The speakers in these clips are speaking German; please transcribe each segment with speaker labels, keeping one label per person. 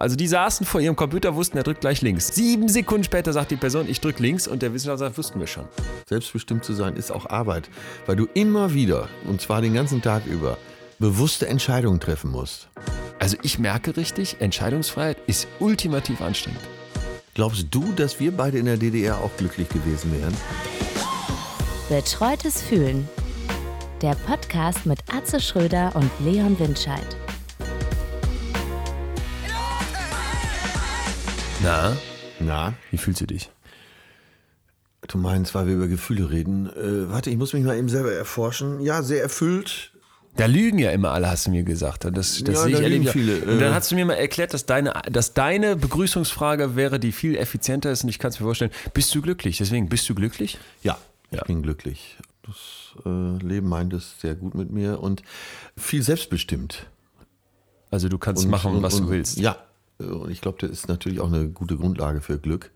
Speaker 1: Also die saßen vor ihrem Computer, wussten, er drückt gleich links. Sieben Sekunden später sagt die Person, ich drücke links und der Wissenschaftler sagt, wussten wir schon.
Speaker 2: Selbstbestimmt zu sein ist auch Arbeit, weil du immer wieder, und zwar den ganzen Tag über, bewusste Entscheidungen treffen musst.
Speaker 1: Also ich merke richtig, Entscheidungsfreiheit ist ultimativ anstrengend.
Speaker 2: Glaubst du, dass wir beide in der DDR auch glücklich gewesen wären?
Speaker 3: Betreutes Fühlen. Der Podcast mit Atze Schröder und Leon Windscheid.
Speaker 1: Na,
Speaker 2: Na,
Speaker 1: wie fühlst du dich?
Speaker 2: du meinst, weil wir über Gefühle reden. Äh, warte, ich muss mich mal eben selber erforschen. Ja, sehr erfüllt.
Speaker 1: Da lügen ja immer alle, hast du mir gesagt. Und Das, das
Speaker 2: Ja,
Speaker 1: sehe
Speaker 2: da
Speaker 1: ich
Speaker 2: lügen
Speaker 1: erlebe.
Speaker 2: viele,
Speaker 1: Und dann
Speaker 2: äh.
Speaker 1: hast du mir mal erklärt, dass deine, dass deine Begrüßungsfrage wäre, die viel effizienter ist. Und ich kann es mir vorstellen, bist du glücklich? Deswegen, bist du glücklich?
Speaker 2: Ja, ich
Speaker 1: Ja.
Speaker 2: bin glücklich. Das äh, Leben meint es sehr gut mit mir und viel selbstbestimmt.
Speaker 1: Also du kannst
Speaker 2: Und-
Speaker 1: machen,
Speaker 2: und-
Speaker 1: was
Speaker 2: und,
Speaker 1: du willst.
Speaker 2: Ja, und ich glaube, das ist natürlich auch eine gute Grundlage für Glück.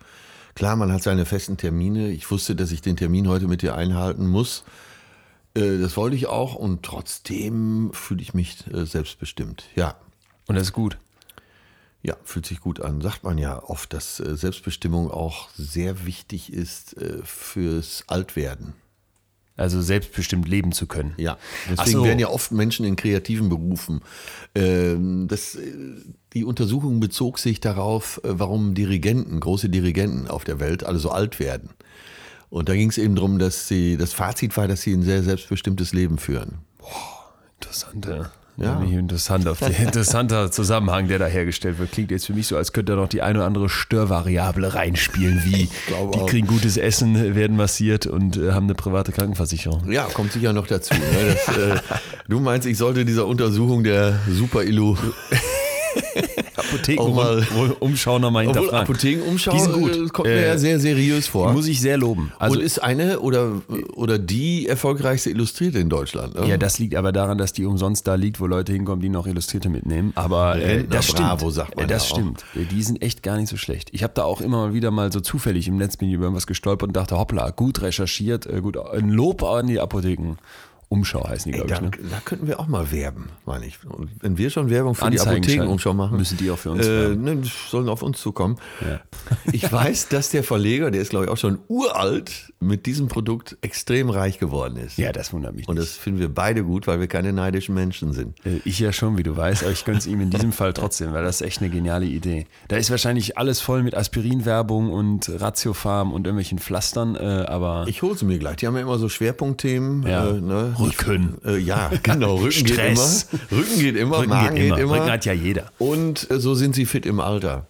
Speaker 2: Klar, man hat seine festen Termine. Ich wusste, dass ich den Termin heute mit dir einhalten muss. Äh, Das wollte ich auch und trotzdem fühle ich mich äh, selbstbestimmt. Ja,
Speaker 1: Und das ist gut.
Speaker 2: ja, fühlt sich gut an. Sagt man ja oft, dass äh, Selbstbestimmung auch sehr wichtig ist äh, fürs Altwerden.
Speaker 1: Also selbstbestimmt leben zu können.
Speaker 2: Ja, deswegen
Speaker 1: so.
Speaker 2: werden ja oft Menschen in kreativen Berufen. Ähm, das, äh, die Untersuchung bezog sich darauf, äh, warum Dirigenten, große Dirigenten auf der Welt alle so alt werden. Und da ging es eben darum, dass sie, das Fazit war, dass sie ein sehr selbstbestimmtes Leben führen.
Speaker 1: Interessant, ja.
Speaker 2: Ja.
Speaker 1: Interessant auf die, interessanter Zusammenhang, der da hergestellt wird. Klingt jetzt für mich so, als könnte da noch die eine oder andere Störvariable reinspielen, wie die
Speaker 2: auch.
Speaker 1: kriegen gutes Essen, werden massiert und äh, haben eine private Krankenversicherung.
Speaker 2: Ja, kommt sicher noch dazu. Ne? Das, äh, du meinst, ich sollte dieser Untersuchung der Super-Illu
Speaker 1: Apotheken
Speaker 2: mal-
Speaker 1: um, umschauen nochmal hinterfragen.
Speaker 2: Apothekenumschau
Speaker 1: Die sind gut.
Speaker 2: äh, kommt mir
Speaker 1: Äh,
Speaker 2: ja sehr seriös vor.
Speaker 1: Muss ich sehr loben. Also,
Speaker 2: und ist eine oder, oder die erfolgreichste Illustrierte in Deutschland. Ne?
Speaker 1: ja, das liegt aber daran, dass die umsonst da liegt, wo Leute hinkommen, die noch Illustrierte mitnehmen. Aber äh,
Speaker 2: Rentner
Speaker 1: das stimmt.
Speaker 2: Bravo, sagt man
Speaker 1: Äh, das
Speaker 2: auch.
Speaker 1: stimmt. Äh, Die sind echt gar nicht so schlecht. Ich habe da auch immer mal wieder mal so zufällig im Netz bin ich über irgendwas gestolpert und dachte, hoppla, gut recherchiert, äh, gut, ein Lob an die Apotheken. Umschau heißen die, glaube
Speaker 2: da,
Speaker 1: ich. Ne?
Speaker 2: da könnten wir auch mal werben, meine ich. Und wenn wir schon Werbung für die Apothekenumschau machen,
Speaker 1: müssen die auch für uns
Speaker 2: äh, ne, sollen auf uns zukommen.
Speaker 1: Ja.
Speaker 2: Ich weiß, dass der Verleger, der ist glaube ich auch schon uralt, mit diesem Produkt extrem reich geworden ist.
Speaker 1: Ja, das wundert mich
Speaker 2: Und
Speaker 1: nicht.
Speaker 2: das finden wir beide gut, weil wir keine neidischen Menschen sind.
Speaker 1: Äh, Ich ja schon, wie du weißt, aber ich gönne es ihm in diesem Fall trotzdem, weil das ist echt eine geniale Idee. Da ist wahrscheinlich alles voll mit Aspirinwerbung und Ratiofarm und irgendwelchen Pflastern, äh, aber
Speaker 2: Ich hole sie mir gleich. Die haben ja immer so Schwerpunktthemen.
Speaker 1: Ja.
Speaker 2: Äh, ne?
Speaker 1: Rücken.
Speaker 2: Äh, ja, genau. Rücken geht immer.
Speaker 1: Stress.
Speaker 2: Rücken geht immer.
Speaker 1: Rücken
Speaker 2: Magen
Speaker 1: geht immer.
Speaker 2: geht immer.
Speaker 1: Rücken hat ja jeder.
Speaker 2: Und äh, so sind sie fit im Alter.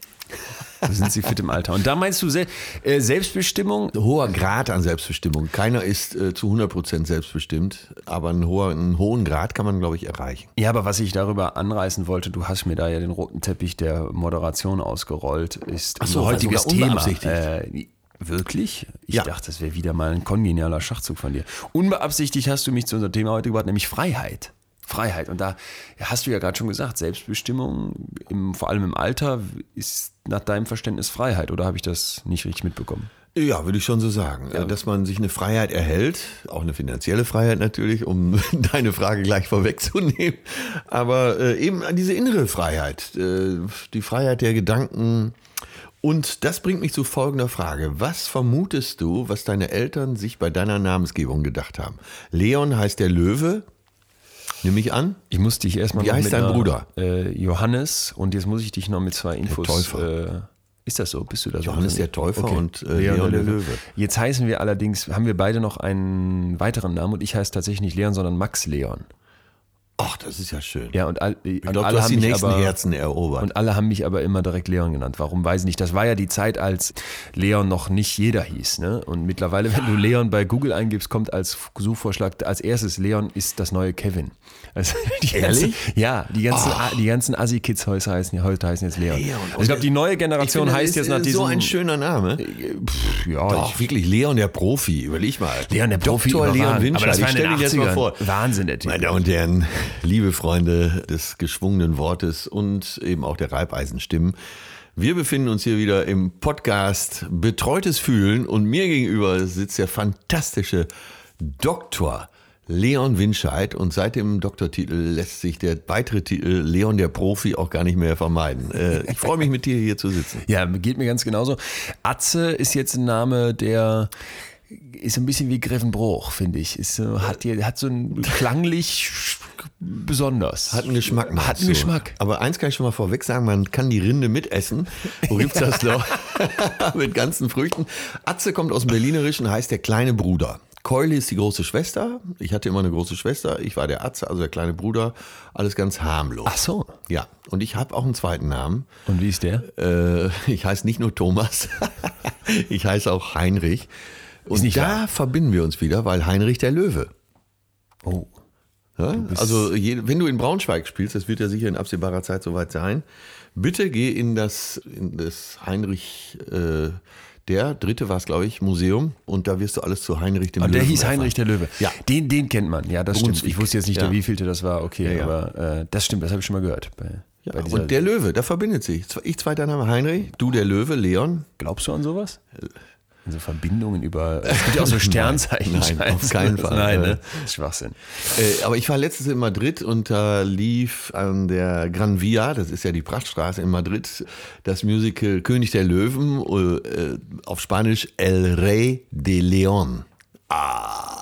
Speaker 1: So sind sie fit im Alter. Und da meinst du Se äh, Selbstbestimmung?
Speaker 2: hoher Grad an Selbstbestimmung. Keiner ist äh, zu 100% selbstbestimmt, aber einen, hoher, einen hohen Grad kann man, glaube ich, erreichen.
Speaker 1: Ja, aber was ich darüber anreißen wollte, du hast mir da ja den roten Teppich der Moderation ausgerollt, ist
Speaker 2: Ach so,
Speaker 1: unser heutiges
Speaker 2: sogar
Speaker 1: Thema. Äh, wirklich? Ich
Speaker 2: Ja.
Speaker 1: dachte, das wäre wieder mal ein kongenialer Schachzug von dir. Unbeabsichtigt hast du mich zu unserem Thema heute gebracht, nämlich Freiheit. Freiheit. Und da hast du ja gerade schon gesagt, Selbstbestimmung, im, vor allem im Alter, ist nach deinem Verständnis Freiheit. Oder habe ich das nicht richtig mitbekommen?
Speaker 2: Ja, würde ich schon so sagen. Äh, Dass man sich eine Freiheit erhält, auch eine finanzielle Freiheit natürlich, um deine Frage gleich vorwegzunehmen, aber äh, eben an diese innere Freiheit, äh, die Freiheit der Gedanken. Und das bringt mich zu folgender Frage. Was vermutest du, was deine Eltern sich bei deiner Namensgebung gedacht haben? Leon heißt der Löwe, nehme ich an.
Speaker 1: Ich muss dich erstmal
Speaker 2: Wie
Speaker 1: noch
Speaker 2: heißt
Speaker 1: mit
Speaker 2: dein
Speaker 1: einer,
Speaker 2: Bruder?
Speaker 1: Äh, Johannes. Und jetzt muss ich dich noch mit zwei Infos.
Speaker 2: Täufer.
Speaker 1: Äh, ist das so? Bist du da so?
Speaker 2: Johannes der Täufer und, äh, Leon der Löwe.
Speaker 1: Jetzt heißen wir allerdings, haben wir beide noch einen weiteren Namen und ich heiße tatsächlich nicht Leon, sondern Max Leon.
Speaker 2: Ach, das ist ja schön.
Speaker 1: Ja, und, all,
Speaker 2: ich glaube, du hast die nächsten Herzen erobert.
Speaker 1: Und alle haben mich aber immer direkt Leon genannt. Warum weiß ich nicht. Das war ja die Zeit, als Leon noch nicht jeder hieß. Ne? Und mittlerweile, wenn du Leon bei Google eingibst, kommt als Suchvorschlag als erstes Leon ist das neue Kevin. Also die
Speaker 2: Ehrlich?
Speaker 1: Ganzen, ja, die ganzen, die ganzen Assi-Kids heute heißen, heute heißen jetzt Leon.
Speaker 2: Leon.
Speaker 1: Also ich glaube, die neue Generation
Speaker 2: finde,
Speaker 1: heißt jetzt nach diesem...
Speaker 2: so ein schöner Name.
Speaker 1: Pff, ja,
Speaker 2: Doch,
Speaker 1: ich,
Speaker 2: wirklich Leon der Profi, überleg mal.
Speaker 1: Leon der Profi
Speaker 2: Dr. Leon. Winscheid,
Speaker 1: Aber das war
Speaker 2: ich stelle dir jetzt mal
Speaker 1: 80ern.
Speaker 2: vor.
Speaker 1: Wahnsinn, der Typ.
Speaker 2: Meine Damen und Herren, liebe Freunde des geschwungenen Wortes und eben auch der Reibeisenstimmen. Wir befinden uns hier wieder im Podcast Betreutes Fühlen und mir gegenüber sitzt der fantastische Dr. Leon Winscheid und seit dem Doktortitel lässt sich der weitere Titel Leon der Profi auch gar nicht mehr vermeiden. Äh, ich freue mich mit dir hier zu sitzen.
Speaker 1: Ja, geht mir ganz genauso. Atze ist jetzt ein Name, der ist ein bisschen wie Grevenbruch, finde ich. Ist, so- hat, hat so ein klanglich besonders.
Speaker 2: Hat einen Geschmack.
Speaker 1: Hat einen
Speaker 2: du?
Speaker 1: Geschmack.
Speaker 2: Aber eins kann ich schon mal vorweg sagen, man kann die Rinde mitessen. Wo gibt's das noch? Mit ganzen Früchten. Atze kommt aus dem Berlinerischen, heißt der kleine Bruder. Keule ist die große Schwester. Ich hatte immer eine große Schwester. Ich war der Atze, also der kleine Bruder. Alles ganz harmlos.
Speaker 1: Ach so.
Speaker 2: Ja, und ich habe auch einen zweiten Namen.
Speaker 1: Und wie ist der?
Speaker 2: Äh, ich heiße nicht nur Thomas, ich heiße auch Heinrich. Und da
Speaker 1: wahr.
Speaker 2: verbinden wir uns wieder, weil Heinrich der Löwe.
Speaker 1: Oh.
Speaker 2: Ja? Also je, wenn du in Braunschweig spielst, das wird ja sicher in absehbarer Zeit soweit sein, bitte geh in das, in das Heinrich, äh, der dritte war es, glaube ich, Museum und da wirst du alles zu Heinrich dem
Speaker 1: Und
Speaker 2: Löwen
Speaker 1: der hieß. Heinrich der Löwe.
Speaker 2: Ja.
Speaker 1: Den, den kennt man. Ja, das stimmt.
Speaker 2: Brunswick.
Speaker 1: Ich wusste jetzt nicht,
Speaker 2: Ja.
Speaker 1: der wievielte das war. Okay,
Speaker 2: Ja,
Speaker 1: aber äh, das stimmt. Das habe ich schon mal gehört. Bei,
Speaker 2: Ja,
Speaker 1: bei
Speaker 2: und der Löwe, da verbindet sich. Ich zweiter Name Heinrich, du der Löwe, Leon.
Speaker 1: Glaubst du an sowas? Also Verbindungen über. Es gibt ja auch so Sternzeichen.
Speaker 2: Nein,
Speaker 1: scheint's.
Speaker 2: auf keinen Fall.
Speaker 1: Nein, ne?
Speaker 2: Äh,
Speaker 1: Das ist Schwachsinn.
Speaker 2: Äh, aber ich war letztens in Madrid und da lief an der Gran Via, das ist ja die Prachtstraße in Madrid, das Musical König der Löwen, äh, auf Spanisch El Rey de León. Ah.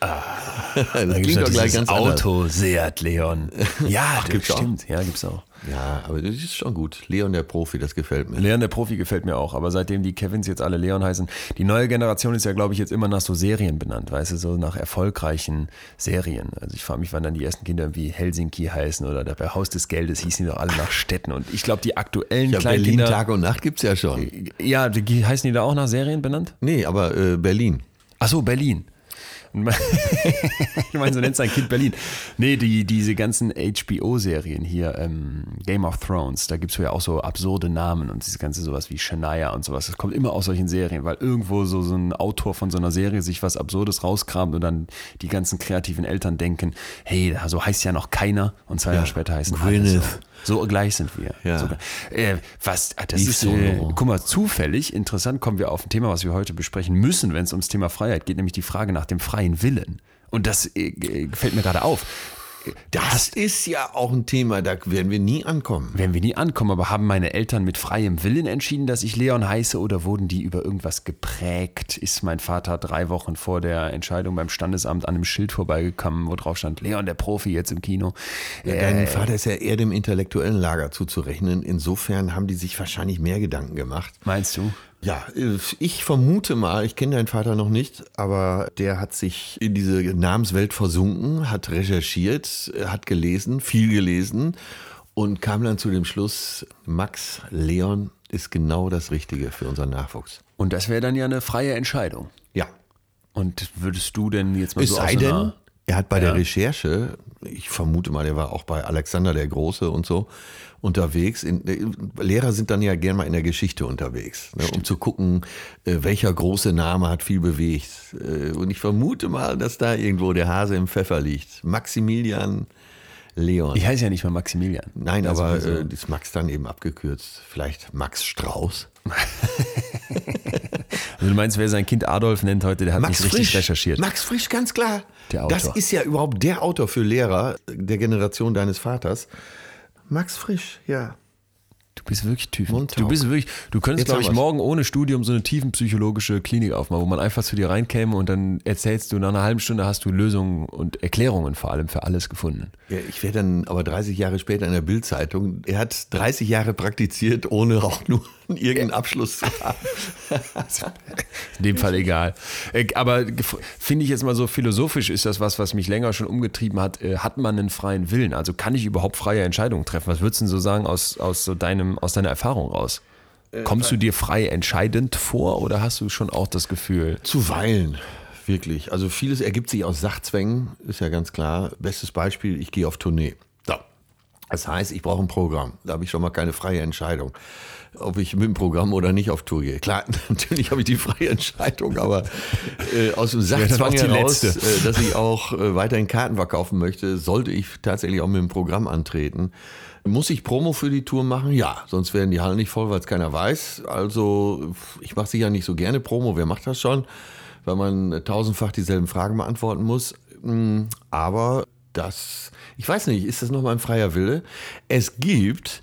Speaker 2: das klingt doch gleich ganz anders.
Speaker 1: Auto Seat Leon. Ja, das
Speaker 2: gibt's auch?
Speaker 1: stimmt. Ja, gibt's auch.
Speaker 2: Ja, aber das ist schon gut. Leon der Profi, das gefällt mir.
Speaker 1: Leon der Profi gefällt mir auch, aber seitdem die Kevins jetzt alle Leon heißen, die neue Generation ist ja, glaube ich, jetzt immer nach so Serien benannt, weißt du, so nach erfolgreichen Serien. Also ich frage mich, wann dann die ersten Kinder wie Helsinki heißen oder bei Haus des Geldes hießen die doch alle nach Städten. Und ich glaube, die aktuellen
Speaker 2: Ja, Berlin
Speaker 1: Kleinkinder.
Speaker 2: Tag und Nacht gibt's ja schon.
Speaker 1: ja, die, heißen die da auch nach Serien benannt?
Speaker 2: Nee, aber äh, Berlin.
Speaker 1: Ach so, Berlin. Ich meine, so nennt sein Kind Berlin. Nee, die, diese ganzen HBO-Serien hier, ähm, Game of Thrones, da gibt es ja auch so absurde Namen und dieses ganze sowas wie Shania und sowas. Das kommt immer aus solchen Serien, weil irgendwo so, so ein Autor von so einer Serie sich was Absurdes rauskramt und dann die ganzen kreativen Eltern denken, hey, so heißt ja noch keiner und zwei Jahre später heißen alle
Speaker 2: Gwyneth.
Speaker 1: so. So gleich sind wir.
Speaker 2: Ja.
Speaker 1: So, äh, was, ah, das
Speaker 2: Yves
Speaker 1: ist, äh, guck mal, zufällig, interessant, kommen wir auf ein Thema, was wir heute besprechen müssen, wenn es ums Thema Freiheit geht, nämlich die Frage nach dem freien Willen. Und das äh, fällt mir gerade auf.
Speaker 2: Das ist ja auch ein Thema, da werden wir nie ankommen.
Speaker 1: Werden wir nie ankommen, aber haben meine Eltern mit freiem Willen entschieden, dass ich Leon heiße oder wurden die über irgendwas geprägt? Ist mein Vater drei Wochen vor der Entscheidung beim Standesamt an einem Schild vorbeigekommen, wo drauf stand, Leon der Profi jetzt im Kino?
Speaker 2: Dein
Speaker 1: Äh,
Speaker 2: Vater ist ja eher dem intellektuellen Lager zuzurechnen. Insofern haben die sich wahrscheinlich mehr Gedanken gemacht.
Speaker 1: meinst du?
Speaker 2: Ja, äh, ich vermute mal, ich kenne deinen Vater noch nicht, aber der hat sich in diese Namenswelt versunken, hat recherchiert, äh, hat gelesen, viel gelesen und kam dann zu dem Schluss, Max Leon ist genau das Richtige für unseren Nachwuchs.
Speaker 1: Und das wäre dann ja eine freie Entscheidung.
Speaker 2: Ja.
Speaker 1: Und würdest du denn jetzt mal
Speaker 2: Es
Speaker 1: so aus
Speaker 2: denn, er hat bei
Speaker 1: Ja.
Speaker 2: der Recherche, ich vermute mal, er war auch bei Alexander der Große und so unterwegs. In, äh, Lehrer sind dann ja gerne mal in der Geschichte unterwegs, ne, um zu gucken, äh, welcher große Name hat viel bewegt. Äh, Und ich vermute mal, dass da irgendwo der Hase im Pfeffer liegt. Maximilian Leon.
Speaker 1: Ich heiße ja nicht mal Maximilian.
Speaker 2: Nein,
Speaker 1: Ja,
Speaker 2: aber äh, ist Max dann eben abgekürzt. Vielleicht Max Strauß.
Speaker 1: Also du meinst, wer sein Kind Adolf nennt heute, der hat nicht richtig recherchiert.
Speaker 2: Max Frisch, ganz klar.
Speaker 1: Der Autor.
Speaker 2: Das ist ja überhaupt der Autor für Lehrer der Generation deines Vaters. Max Frisch, ja.
Speaker 1: Du bist wirklich.
Speaker 2: Mundtaug.
Speaker 1: Du bist wirklich, du könntest, glaube ich,
Speaker 2: wir's.
Speaker 1: morgen ohne Studium so eine tiefenpsychologische Klinik aufmachen, wo man einfach zu dir reinkäme und dann erzählst du, nach einer halben Stunde hast du Lösungen und Erklärungen vor allem für alles gefunden.
Speaker 2: ja. Ich wäre dann aber 30 Jahre später in der Bildzeitung. Er hat 30 Jahre praktiziert, ohne auch nur irgendeinen Abschluss zu haben.
Speaker 1: In dem Fall egal. Äh, Aber finde ich jetzt mal so philosophisch ist das was, was mich länger schon umgetrieben hat. Äh, Hat man einen freien Willen? Also kann ich überhaupt freie Entscheidungen treffen? Was würdest du denn so sagen aus, aus, so deinem, aus deiner Erfahrung raus? Kommst du dir frei entscheidend vor oder hast du schon auch das Gefühl,
Speaker 2: Zuweilen, wirklich. Also vieles ergibt sich aus Sachzwängen, ist ja ganz klar. Bestes Beispiel, ich gehe auf Tournee. Das heißt, ich brauche ein Programm. Da habe ich schon mal keine freie Entscheidung, ob ich mit dem Programm oder nicht auf Tour gehe. Klar, natürlich habe ich die freie Entscheidung, aber äh, aus dem Sachzwang
Speaker 1: die
Speaker 2: heraus, äh, dass ich auch äh, weiterhin Karten verkaufen möchte, sollte ich tatsächlich auch mit dem Programm antreten. Muss ich Promo für die Tour machen? Ja, sonst werden die Hallen nicht voll, weil es keiner weiß. Also ich mache sicher nicht so gerne Promo. Wer macht das schon? Weil man tausendfach dieselben Fragen beantworten muss. Mm, Aber das, ich weiß nicht, ist das nochmal ein freier Wille? Es gibt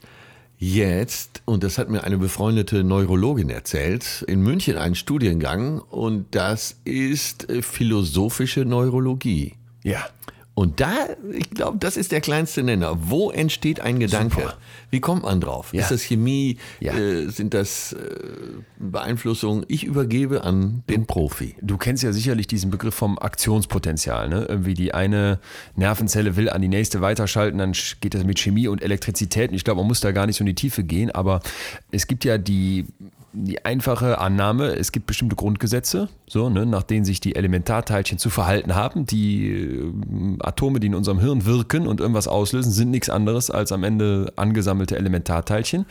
Speaker 2: jetzt, und das hat mir eine befreundete Neurologin erzählt, in München einen Studiengang und das ist äh, philosophische Neurologie.
Speaker 1: Ja.
Speaker 2: Und da, ich glaube, das ist der kleinste Nenner. Wo entsteht ein Gedanke?
Speaker 1: Super.
Speaker 2: Wie kommt man drauf?
Speaker 1: Ja.
Speaker 2: Ist das Chemie?
Speaker 1: Ja.
Speaker 2: Äh, sind das äh, Beeinflussungen? Ich übergebe an den Profi.
Speaker 1: Du kennst ja sicherlich diesen Begriff vom Aktionspotenzial. Ne? Irgendwie die eine Nervenzelle will an die nächste weiterschalten, dann geht das mit Chemie und Elektrizität. Und ich glaube, man muss da gar nicht so in die Tiefe gehen, aber es gibt ja die, die einfache Annahme, es gibt bestimmte Grundgesetze, so, ne, nach denen sich die Elementarteilchen zu verhalten haben. Die äh, Atome, die in unserem Hirn wirken und irgendwas auslösen, sind nichts anderes als am Ende angesammelte Elementarteilchen.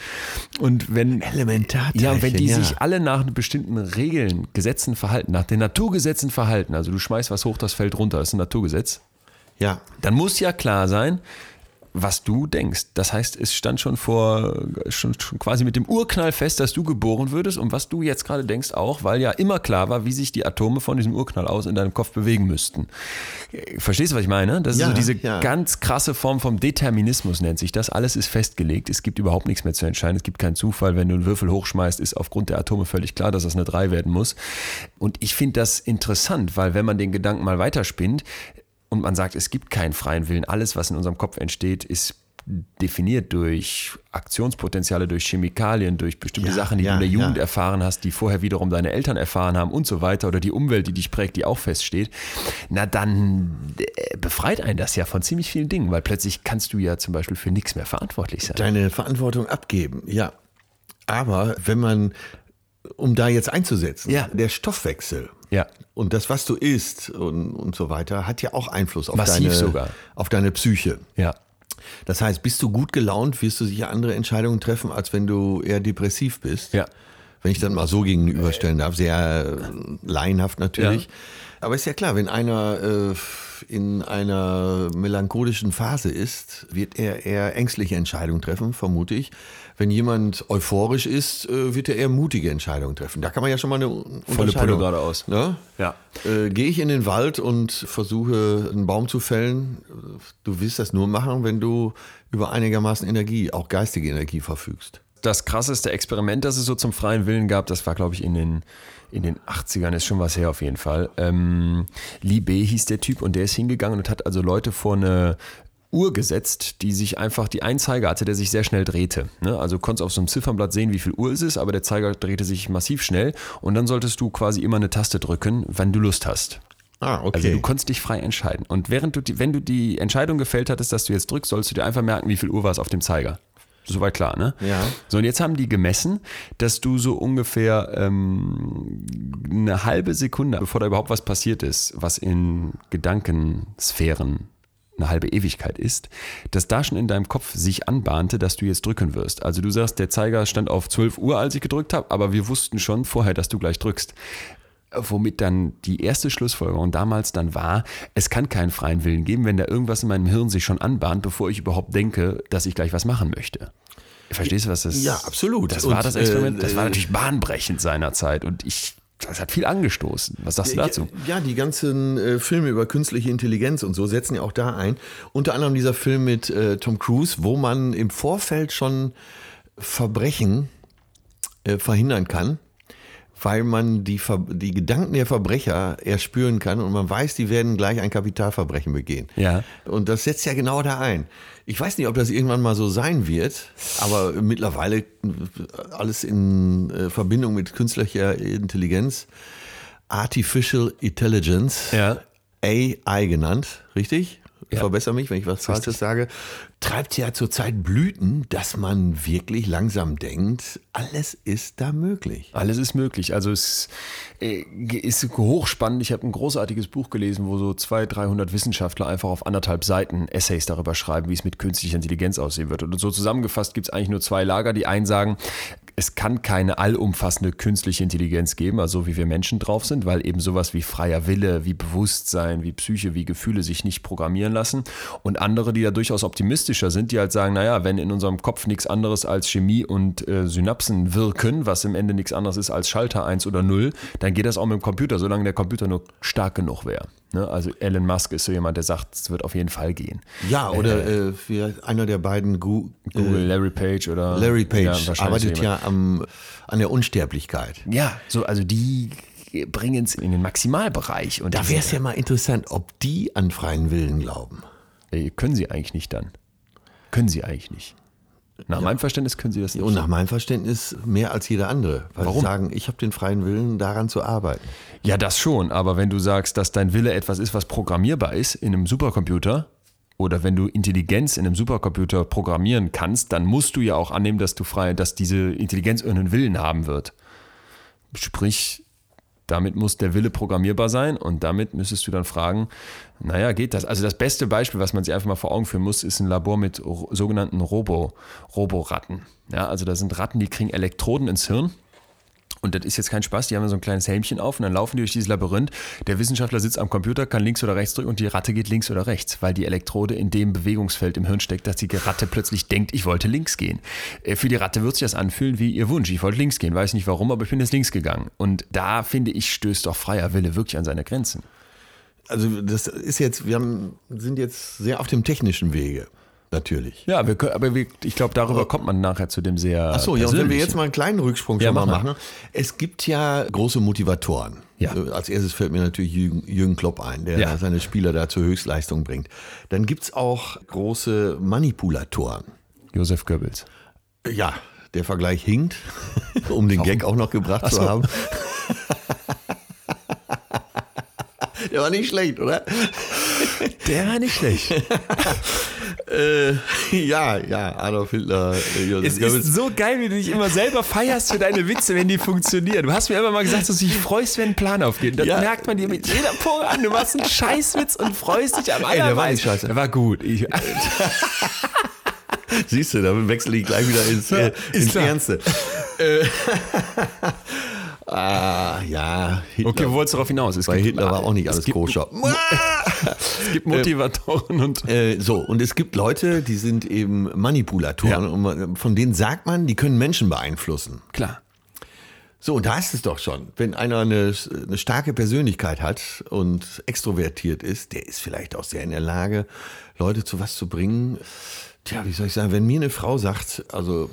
Speaker 1: Und wenn
Speaker 2: Elementarteilchen,
Speaker 1: ja, wenn die
Speaker 2: ja.
Speaker 1: sich alle nach bestimmten Regeln, Gesetzen verhalten, nach den Naturgesetzen verhalten, also du schmeißt was hoch, das fällt runter, das ist ein Naturgesetz,
Speaker 2: Ja.
Speaker 1: dann muss ja klar sein, was du denkst. Das heißt, es stand schon vor, schon, schon quasi mit dem Urknall fest, dass du geboren würdest und was du jetzt gerade denkst auch, weil ja immer klar war, wie sich die Atome von diesem Urknall aus in deinem Kopf bewegen müssten. Verstehst du, was ich meine? Das ist
Speaker 2: Ja,
Speaker 1: so diese
Speaker 2: ja.
Speaker 1: ganz krasse Form vom Determinismus nennt sich das. Alles ist festgelegt. Es gibt überhaupt nichts mehr zu entscheiden. Es gibt keinen Zufall. Wenn du einen Würfel hochschmeißt, ist aufgrund der Atome völlig klar, dass das eine 3 werden muss. Und ich finde das interessant, weil wenn man den Gedanken mal weiterspinnt und man sagt, es gibt keinen freien Willen, alles, was in unserem Kopf entsteht, ist definiert durch Aktionspotenziale, durch Chemikalien, durch bestimmte
Speaker 2: Ja,
Speaker 1: Sachen, die
Speaker 2: ja,
Speaker 1: du in der Jugend
Speaker 2: ja.
Speaker 1: erfahren hast, die vorher wiederum deine Eltern erfahren haben und so weiter oder die Umwelt, die dich prägt, die auch feststeht, na dann äh, befreit einen das ja von ziemlich vielen Dingen, weil plötzlich kannst du ja zum Beispiel für nichts mehr verantwortlich sein.
Speaker 2: Deine Verantwortung abgeben, ja. Aber wenn man, um da jetzt einzusetzen,
Speaker 1: Ja.
Speaker 2: der Stoffwechsel
Speaker 1: Ja.
Speaker 2: und das, was du isst und, und so weiter, hat ja auch Einfluss auf,
Speaker 1: Massiv
Speaker 2: deine,
Speaker 1: sogar.
Speaker 2: auf deine Psyche.
Speaker 1: Ja.
Speaker 2: Das heißt, bist du gut gelaunt, wirst du sicher andere Entscheidungen treffen, als wenn du eher depressiv bist.
Speaker 1: Ja.
Speaker 2: Wenn ich das mal so gegenüberstellen darf, sehr äh, laienhaft natürlich.
Speaker 1: Ja.
Speaker 2: Aber ist ja klar, wenn einer äh, in einer melancholischen Phase ist, wird er eher ängstliche Entscheidungen treffen, vermute ich. Wenn jemand euphorisch ist, äh, wird er eher mutige Entscheidungen treffen. Da kann man ja schon mal eine
Speaker 1: Volle Pulle geradeaus.
Speaker 2: Ne?
Speaker 1: Ja.
Speaker 2: Äh, Gehe ich in den Wald und versuche einen Baum zu fällen, du willst das nur machen, wenn du über einigermaßen Energie, auch geistige Energie verfügst.
Speaker 1: Das krasseste Experiment, das es so zum freien Willen gab, das war, glaube ich, in den, in den 80ern, ist schon was her auf jeden Fall. Ähm, Lee B. hieß der Typ und der ist hingegangen und hat also Leute vor eine Uhr gesetzt, die sich einfach, die einen Zeiger hatte, der sich sehr schnell drehte. Ne? Also du konntest auf so einem Ziffernblatt sehen, wie viel Uhr es ist, aber der Zeiger drehte sich massiv schnell und dann solltest du quasi immer eine Taste drücken, wenn du Lust hast.
Speaker 2: Ah, okay.
Speaker 1: Also du konntest dich frei entscheiden. Und während du die, wenn du die Entscheidung gefällt hattest, dass du jetzt drückst, sollst du dir einfach merken, wie viel Uhr war es auf dem Zeiger. Soweit klar, ne?
Speaker 2: Ja.
Speaker 1: So, und jetzt haben die gemessen, dass du so ungefähr ähm, eine halbe Sekunde, bevor da überhaupt was passiert ist, was in Gedankensphären eine halbe Ewigkeit ist, dass da schon in deinem Kopf sich anbahnte, dass du jetzt drücken wirst. Also du sagst, der Zeiger stand auf 12 Uhr, als ich gedrückt habe, aber wir wussten schon vorher, dass du gleich drückst. Womit dann die erste Schlussfolgerung damals dann war, es kann keinen freien Willen geben, wenn da irgendwas in meinem Hirn sich schon anbahnt, bevor ich überhaupt denke, dass ich gleich was machen möchte. Verstehst du, was das
Speaker 2: Ja, absolut.
Speaker 1: Das
Speaker 2: Und,
Speaker 1: war das Experiment. das war
Speaker 2: äh,
Speaker 1: natürlich bahnbrechend seinerzeit und ich, das hat viel angestoßen. Was sagst du dazu?
Speaker 2: Ja, die ganzen äh, Filme über künstliche Intelligenz und so setzen ja auch da ein. Unter anderem dieser Film mit äh, Tom Cruise, wo man im Vorfeld schon Verbrechen äh, verhindern kann, weil man die, Ver die Gedanken der Verbrecher erspüren kann und man weiß, die werden gleich ein Kapitalverbrechen begehen.
Speaker 1: Ja.
Speaker 2: Und das setzt ja genau da ein. Ich weiß nicht, ob das irgendwann mal so sein wird, aber mittlerweile alles in äh, Verbindung mit künstlicher Intelligenz, Artificial Intelligence,
Speaker 1: Ja.
Speaker 2: AI genannt, richtig?
Speaker 1: Ja.
Speaker 2: Verbessere mich, wenn ich was Falsches sage. Treibt ja zurzeit Blüten, dass man wirklich langsam denkt, alles ist da möglich.
Speaker 1: Alles ist möglich. Also es äh, ist hochspannend. Ich habe ein großartiges Buch gelesen, wo so 200, 300 Wissenschaftler einfach auf anderthalb Seiten Essays darüber schreiben, wie es mit künstlicher Intelligenz aussehen wird. Und so zusammengefasst gibt es eigentlich nur zwei Lager. Die einen sagen, es kann keine allumfassende künstliche Intelligenz geben, also wie wir Menschen drauf sind, weil eben sowas wie freier Wille, wie Bewusstsein, wie Psyche, wie Gefühle sich nicht programmieren lassen. Und andere, die da durchaus optimistischer sind, die halt sagen, naja, wenn in unserem Kopf nichts anderes als Chemie und äh, Synapsen wirken, was im Ende nichts anderes ist als Schalter 1 oder 0, dann geht das auch mit dem Computer, solange der Computer nur stark genug wäre. Ne? Also Elon Musk ist so jemand, der sagt, es wird auf jeden Fall gehen.
Speaker 2: Ja, oder äh, wie einer der beiden Gu
Speaker 1: Google,
Speaker 2: äh,
Speaker 1: Larry Page oder
Speaker 2: Larry Page
Speaker 1: wahrscheinlich
Speaker 2: arbeitet
Speaker 1: so
Speaker 2: ja am, an der Unsterblichkeit.
Speaker 1: Ja, so, also die bringen es in den Maximalbereich. Und
Speaker 2: Da wäre es ja mal interessant, ob die an freien Willen glauben.
Speaker 1: Äh, können sie eigentlich nicht dann. Können sie eigentlich nicht. Nach meinem Verständnis können sie das nicht.
Speaker 2: Und nach meinem Verständnis mehr als jeder andere. Weil
Speaker 1: Warum?
Speaker 2: sie sagen, ich habe den freien Willen, daran zu arbeiten.
Speaker 1: Ja, das schon, aber wenn du sagst, dass dein Wille etwas ist, was programmierbar ist in einem Supercomputer, oder wenn du Intelligenz in einem Supercomputer programmieren kannst, dann musst du ja auch annehmen, dass du frei, dass diese Intelligenz irgendeinen Willen haben wird. Sprich, damit muss der Wille programmierbar sein und damit müsstest du dann fragen, naja, geht das? Also das beste Beispiel, was man sich einfach mal vor Augen führen muss, ist ein Labor mit sogenannten Robo, Roboratten. Ja, also da sind Ratten, die kriegen Elektroden ins Hirn und das ist jetzt kein Spaß, die haben so ein kleines Helmchen auf und dann laufen die durch dieses Labyrinth. Der Wissenschaftler sitzt am Computer, kann links oder rechts drücken und die Ratte geht links oder rechts, weil die Elektrode in dem Bewegungsfeld im Hirn steckt, dass die Ratte plötzlich denkt, ich wollte links gehen. Äh, Für die Ratte wird sich das anfühlen wie ihr Wunsch. Ich wollte links gehen, weiß nicht warum, aber ich bin jetzt links gegangen. Und da finde ich, stößt doch freier Wille wirklich an seine Grenzen.
Speaker 2: Also das ist jetzt, wir haben, sind jetzt sehr auf dem technischen Wege, natürlich.
Speaker 1: Ja, wir können, aber wir, ich glaube, darüber kommt man nachher zu dem sehr.
Speaker 2: Achso, ja, und wenn wir jetzt mal einen kleinen Rücksprung
Speaker 1: Ja,
Speaker 2: schon mal
Speaker 1: mach mal.
Speaker 2: machen. Es gibt ja große Motivatoren.
Speaker 1: Ja.
Speaker 2: Äh, Als erstes fällt mir natürlich Jürgen, Jürgen Klopp ein, der
Speaker 1: Ja.
Speaker 2: seine Spieler da zur Höchstleistung bringt. Dann gibt es auch große Manipulatoren.
Speaker 1: Josef Goebbels.
Speaker 2: Ja, der Vergleich hinkt, um den Gag auch noch gebracht
Speaker 1: Ach
Speaker 2: zu
Speaker 1: so.
Speaker 2: haben. Der war nicht schlecht, oder?
Speaker 1: Der war nicht schlecht.
Speaker 2: Äh, ja, ja, Adolf Hitler, äh, Josef
Speaker 1: Es
Speaker 2: Goebbels.
Speaker 1: ist so geil, wie du dich immer selber feierst für deine Witze, wenn die funktionieren. Du hast mir immer mal gesagt, dass du dich freust, wenn ein Plan aufgeht. Das
Speaker 2: Ja.
Speaker 1: merkt man dir mit jeder Pore an. Du machst einen Scheißwitz und freust dich am
Speaker 2: Ey, der war
Speaker 1: allermeisten.
Speaker 2: nicht scheiße.
Speaker 1: Der war gut. Ich,
Speaker 2: Siehst du, damit wechsle ich gleich wieder ins,
Speaker 1: Ja,
Speaker 2: äh, ins. Ernste. Äh, ah, ja, Hitler.
Speaker 1: okay, wo wolltest du darauf hinaus? Es
Speaker 2: Bei
Speaker 1: gibt-
Speaker 2: Hitler war auch nicht
Speaker 1: es
Speaker 2: alles
Speaker 1: gibt-
Speaker 2: koscher.
Speaker 1: Es gibt Motivatoren und.
Speaker 2: Äh, so, und es gibt Leute, die sind eben Manipulatoren.
Speaker 1: Ja.
Speaker 2: Und von denen sagt man, die können Menschen beeinflussen.
Speaker 1: Klar.
Speaker 2: So, und da ist es doch schon. Wenn einer eine, eine starke Persönlichkeit hat und extrovertiert ist, der ist vielleicht auch sehr in der Lage, Leute zu was zu bringen. Tja, wie soll ich sagen, wenn mir eine Frau sagt, also,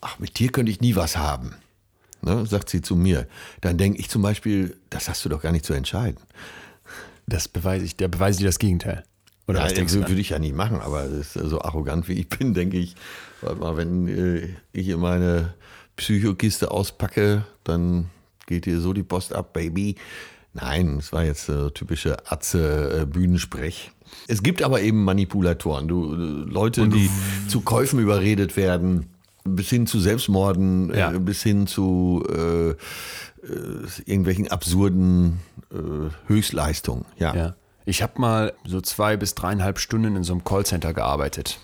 Speaker 2: ach, mit dir könnte ich nie was haben, ne, sagt sie zu mir, dann denke ich zum Beispiel, das hast du doch gar nicht zu entscheiden.
Speaker 1: Das beweise ich. Der beweise ich das Gegenteil. Oder
Speaker 2: Ja,
Speaker 1: was denkst
Speaker 2: würde ich ja nicht machen, aber so arrogant wie ich bin, denke ich, warte mal, wenn äh, ich hier meine Psychokiste auspacke, dann geht hier so die Post ab, Baby. Nein, es war jetzt äh, typische Atze-Bühnensprech. Es gibt aber eben Manipulatoren, du, äh, Leute, die zu Käufen überredet werden, bis hin zu Selbstmorden,
Speaker 1: Ja.
Speaker 2: äh, bis hin zu äh, äh, irgendwelchen absurden äh, Höchstleistungen. Ja.
Speaker 1: Ja. Ich habe mal so zwei bis dreieinhalb Stunden in so einem Callcenter gearbeitet.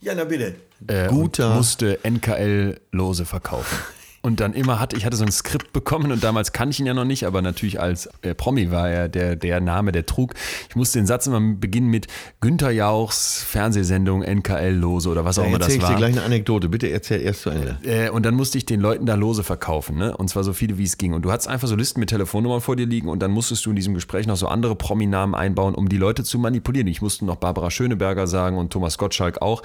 Speaker 2: ja, na bitte.
Speaker 1: äh,
Speaker 2: Guter.
Speaker 1: musste NKL-Lose verkaufen. Und dann immer hatte, ich hatte so ein Skript bekommen und damals kannte ich ihn ja noch nicht, aber natürlich als äh, Promi war er der, der Name, der trug. Ich musste den Satz immer beginnen mit Günther Jauchs Fernsehsendung NKL-Lose oder was auch immer das
Speaker 2: erzähl ich dir
Speaker 1: war.
Speaker 2: gleich eine Anekdote. Bitte erzähl erst zu Ende.
Speaker 1: Äh, und dann musste ich den Leuten da Lose verkaufen, ne? Und zwar so viele, wie es ging. Und du hattest einfach so Listen mit Telefonnummern vor dir liegen und dann musstest du in diesem Gespräch noch so andere Prominamen einbauen, um die Leute zu manipulieren. Ich musste noch Barbara Schöneberger sagen und Thomas Gottschalk auch.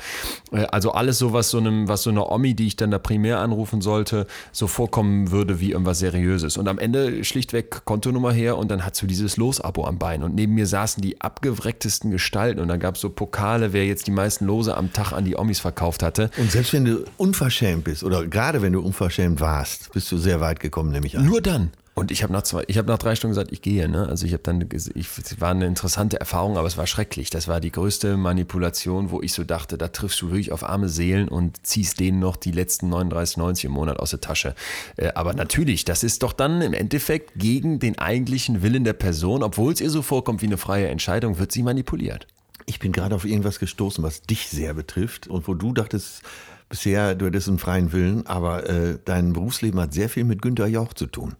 Speaker 1: Äh, also alles so, was so einem, was so einer Omi, die ich dann da primär anrufen sollte, so vorkommen würde wie irgendwas Seriöses. Und am Ende schlichtweg Kontonummer her und dann hast du dieses Los-Abo am Bein. Und neben mir saßen die abgewrecktesten Gestalten und dann gab es so Pokale, wer jetzt die meisten Lose am Tag an die Omis verkauft hatte.
Speaker 2: Und selbst wenn du unverschämt bist oder gerade wenn du unverschämt warst, bist du sehr weit gekommen, nämlich an.
Speaker 1: Nur dann. Und ich habe nach zwei, ich habe nach drei Stunden gesagt, ich gehe. Ne? Also ich habe dann, ich, es war eine interessante Erfahrung, aber es war schrecklich. Das war die größte Manipulation, wo ich so dachte, da triffst du wirklich auf arme Seelen und ziehst denen noch die letzten 39,90 im Monat aus der Tasche. Äh, aber natürlich, das ist doch dann im Endeffekt gegen den eigentlichen Willen der Person, obwohl es ihr so vorkommt wie eine freie Entscheidung, wird sie manipuliert.
Speaker 2: Ich bin gerade auf irgendwas gestoßen, was dich sehr betrifft und wo du dachtest, bisher du hättest einen freien Willen, aber äh, dein Berufsleben hat sehr viel mit Günter Jauch zu tun.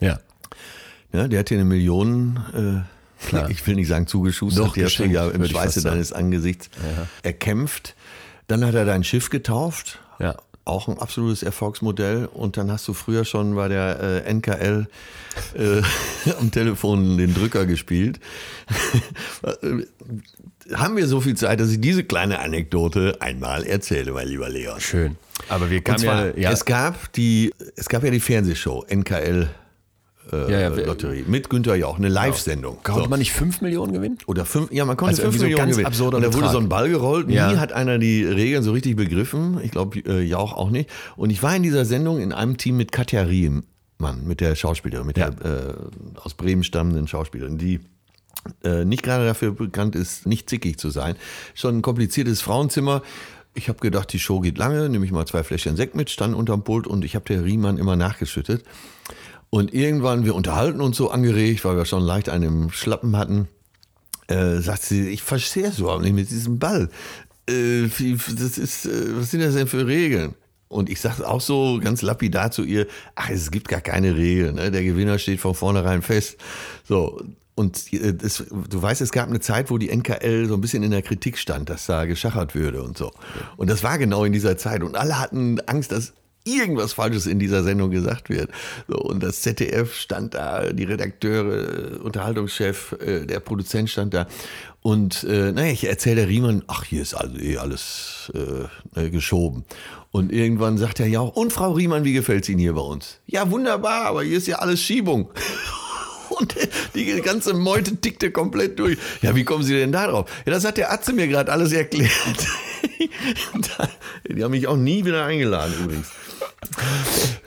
Speaker 1: Ja.
Speaker 2: Ja, der hat dir eine Million, äh,
Speaker 1: Klar.
Speaker 2: ich will nicht sagen zugeschustert,
Speaker 1: Doch,
Speaker 2: die hast du ja im Schweiße deines Angesichts erkämpft. Dann hat er dein Schiff getauft.
Speaker 1: Ja.
Speaker 2: auch ein absolutes Erfolgsmodell. Und dann hast du früher schon bei der äh, NKL äh, am Telefon den Drücker gespielt. Haben wir so viel Zeit, dass ich diese kleine Anekdote einmal erzähle, mein lieber Leon.
Speaker 1: Schön. Aber wir kamen ja, ja,
Speaker 2: es gab die, es gab ja die Fernsehshow NKL äh,
Speaker 1: Ja, ja,
Speaker 2: Lotterie mit Günther Jauch, eine Live-Sendung.
Speaker 1: konnte
Speaker 2: So.
Speaker 1: man nicht 5 Millionen gewinnen?
Speaker 2: Oder fünf, ja, man konnte
Speaker 1: Also
Speaker 2: fünf
Speaker 1: irgendwie so
Speaker 2: Millionen
Speaker 1: ganz
Speaker 2: gewinnen. Und da wurde so ein Ball gerollt.
Speaker 1: Ja.
Speaker 2: Nie hat einer die Regeln so richtig begriffen. Ich glaube, äh, Jauch auch nicht. Und ich war in dieser Sendung in einem Team mit Katja Riemann, mit der Schauspielerin, mit
Speaker 1: Ja.
Speaker 2: der äh, aus Bremen stammenden Schauspielerin, die äh, nicht gerade dafür bekannt ist, nicht zickig zu sein. Schon ein kompliziertes Frauenzimmer. Ich habe gedacht, die Show geht lange, nehme ich mal zwei Fläschchen Sekt mit, stand unterm Pult und ich habe der Riemann immer nachgeschüttet. Und irgendwann, wir unterhalten uns so angeregt, weil wir schon leicht einen im Schlappen hatten, äh, sagt sie, ich verstehe es überhaupt nicht mit diesem Ball. Äh, das ist, äh, was sind das denn für Regeln? Und ich sage auch so ganz lapidar zu ihr, ach, es gibt gar keine Regeln. Ne? Der Gewinner steht von vornherein fest. So, und äh, das, du weißt, es gab eine Zeit, wo die NKL so ein bisschen in der Kritik stand, dass da geschachert würde und so. Und das war genau in dieser Zeit. Und alle hatten Angst, dass irgendwas Falsches in dieser Sendung gesagt wird. So, und das ZDF stand da, die Redakteure, äh, Unterhaltungschef, äh, der Produzent stand da. Und äh, naja, ich erzähle der Riemann, ach, hier ist also eh alles äh, äh, geschoben. Und irgendwann sagt er ja auch, und Frau Riemann, wie gefällt es Ihnen hier bei uns? Ja, wunderbar, aber hier ist ja alles Schiebung. Und die ganze Meute tickte komplett durch. Ja, wie kommen Sie denn da drauf? Ja, das hat der Atze mir gerade alles erklärt. Die haben mich auch nie wieder eingeladen übrigens.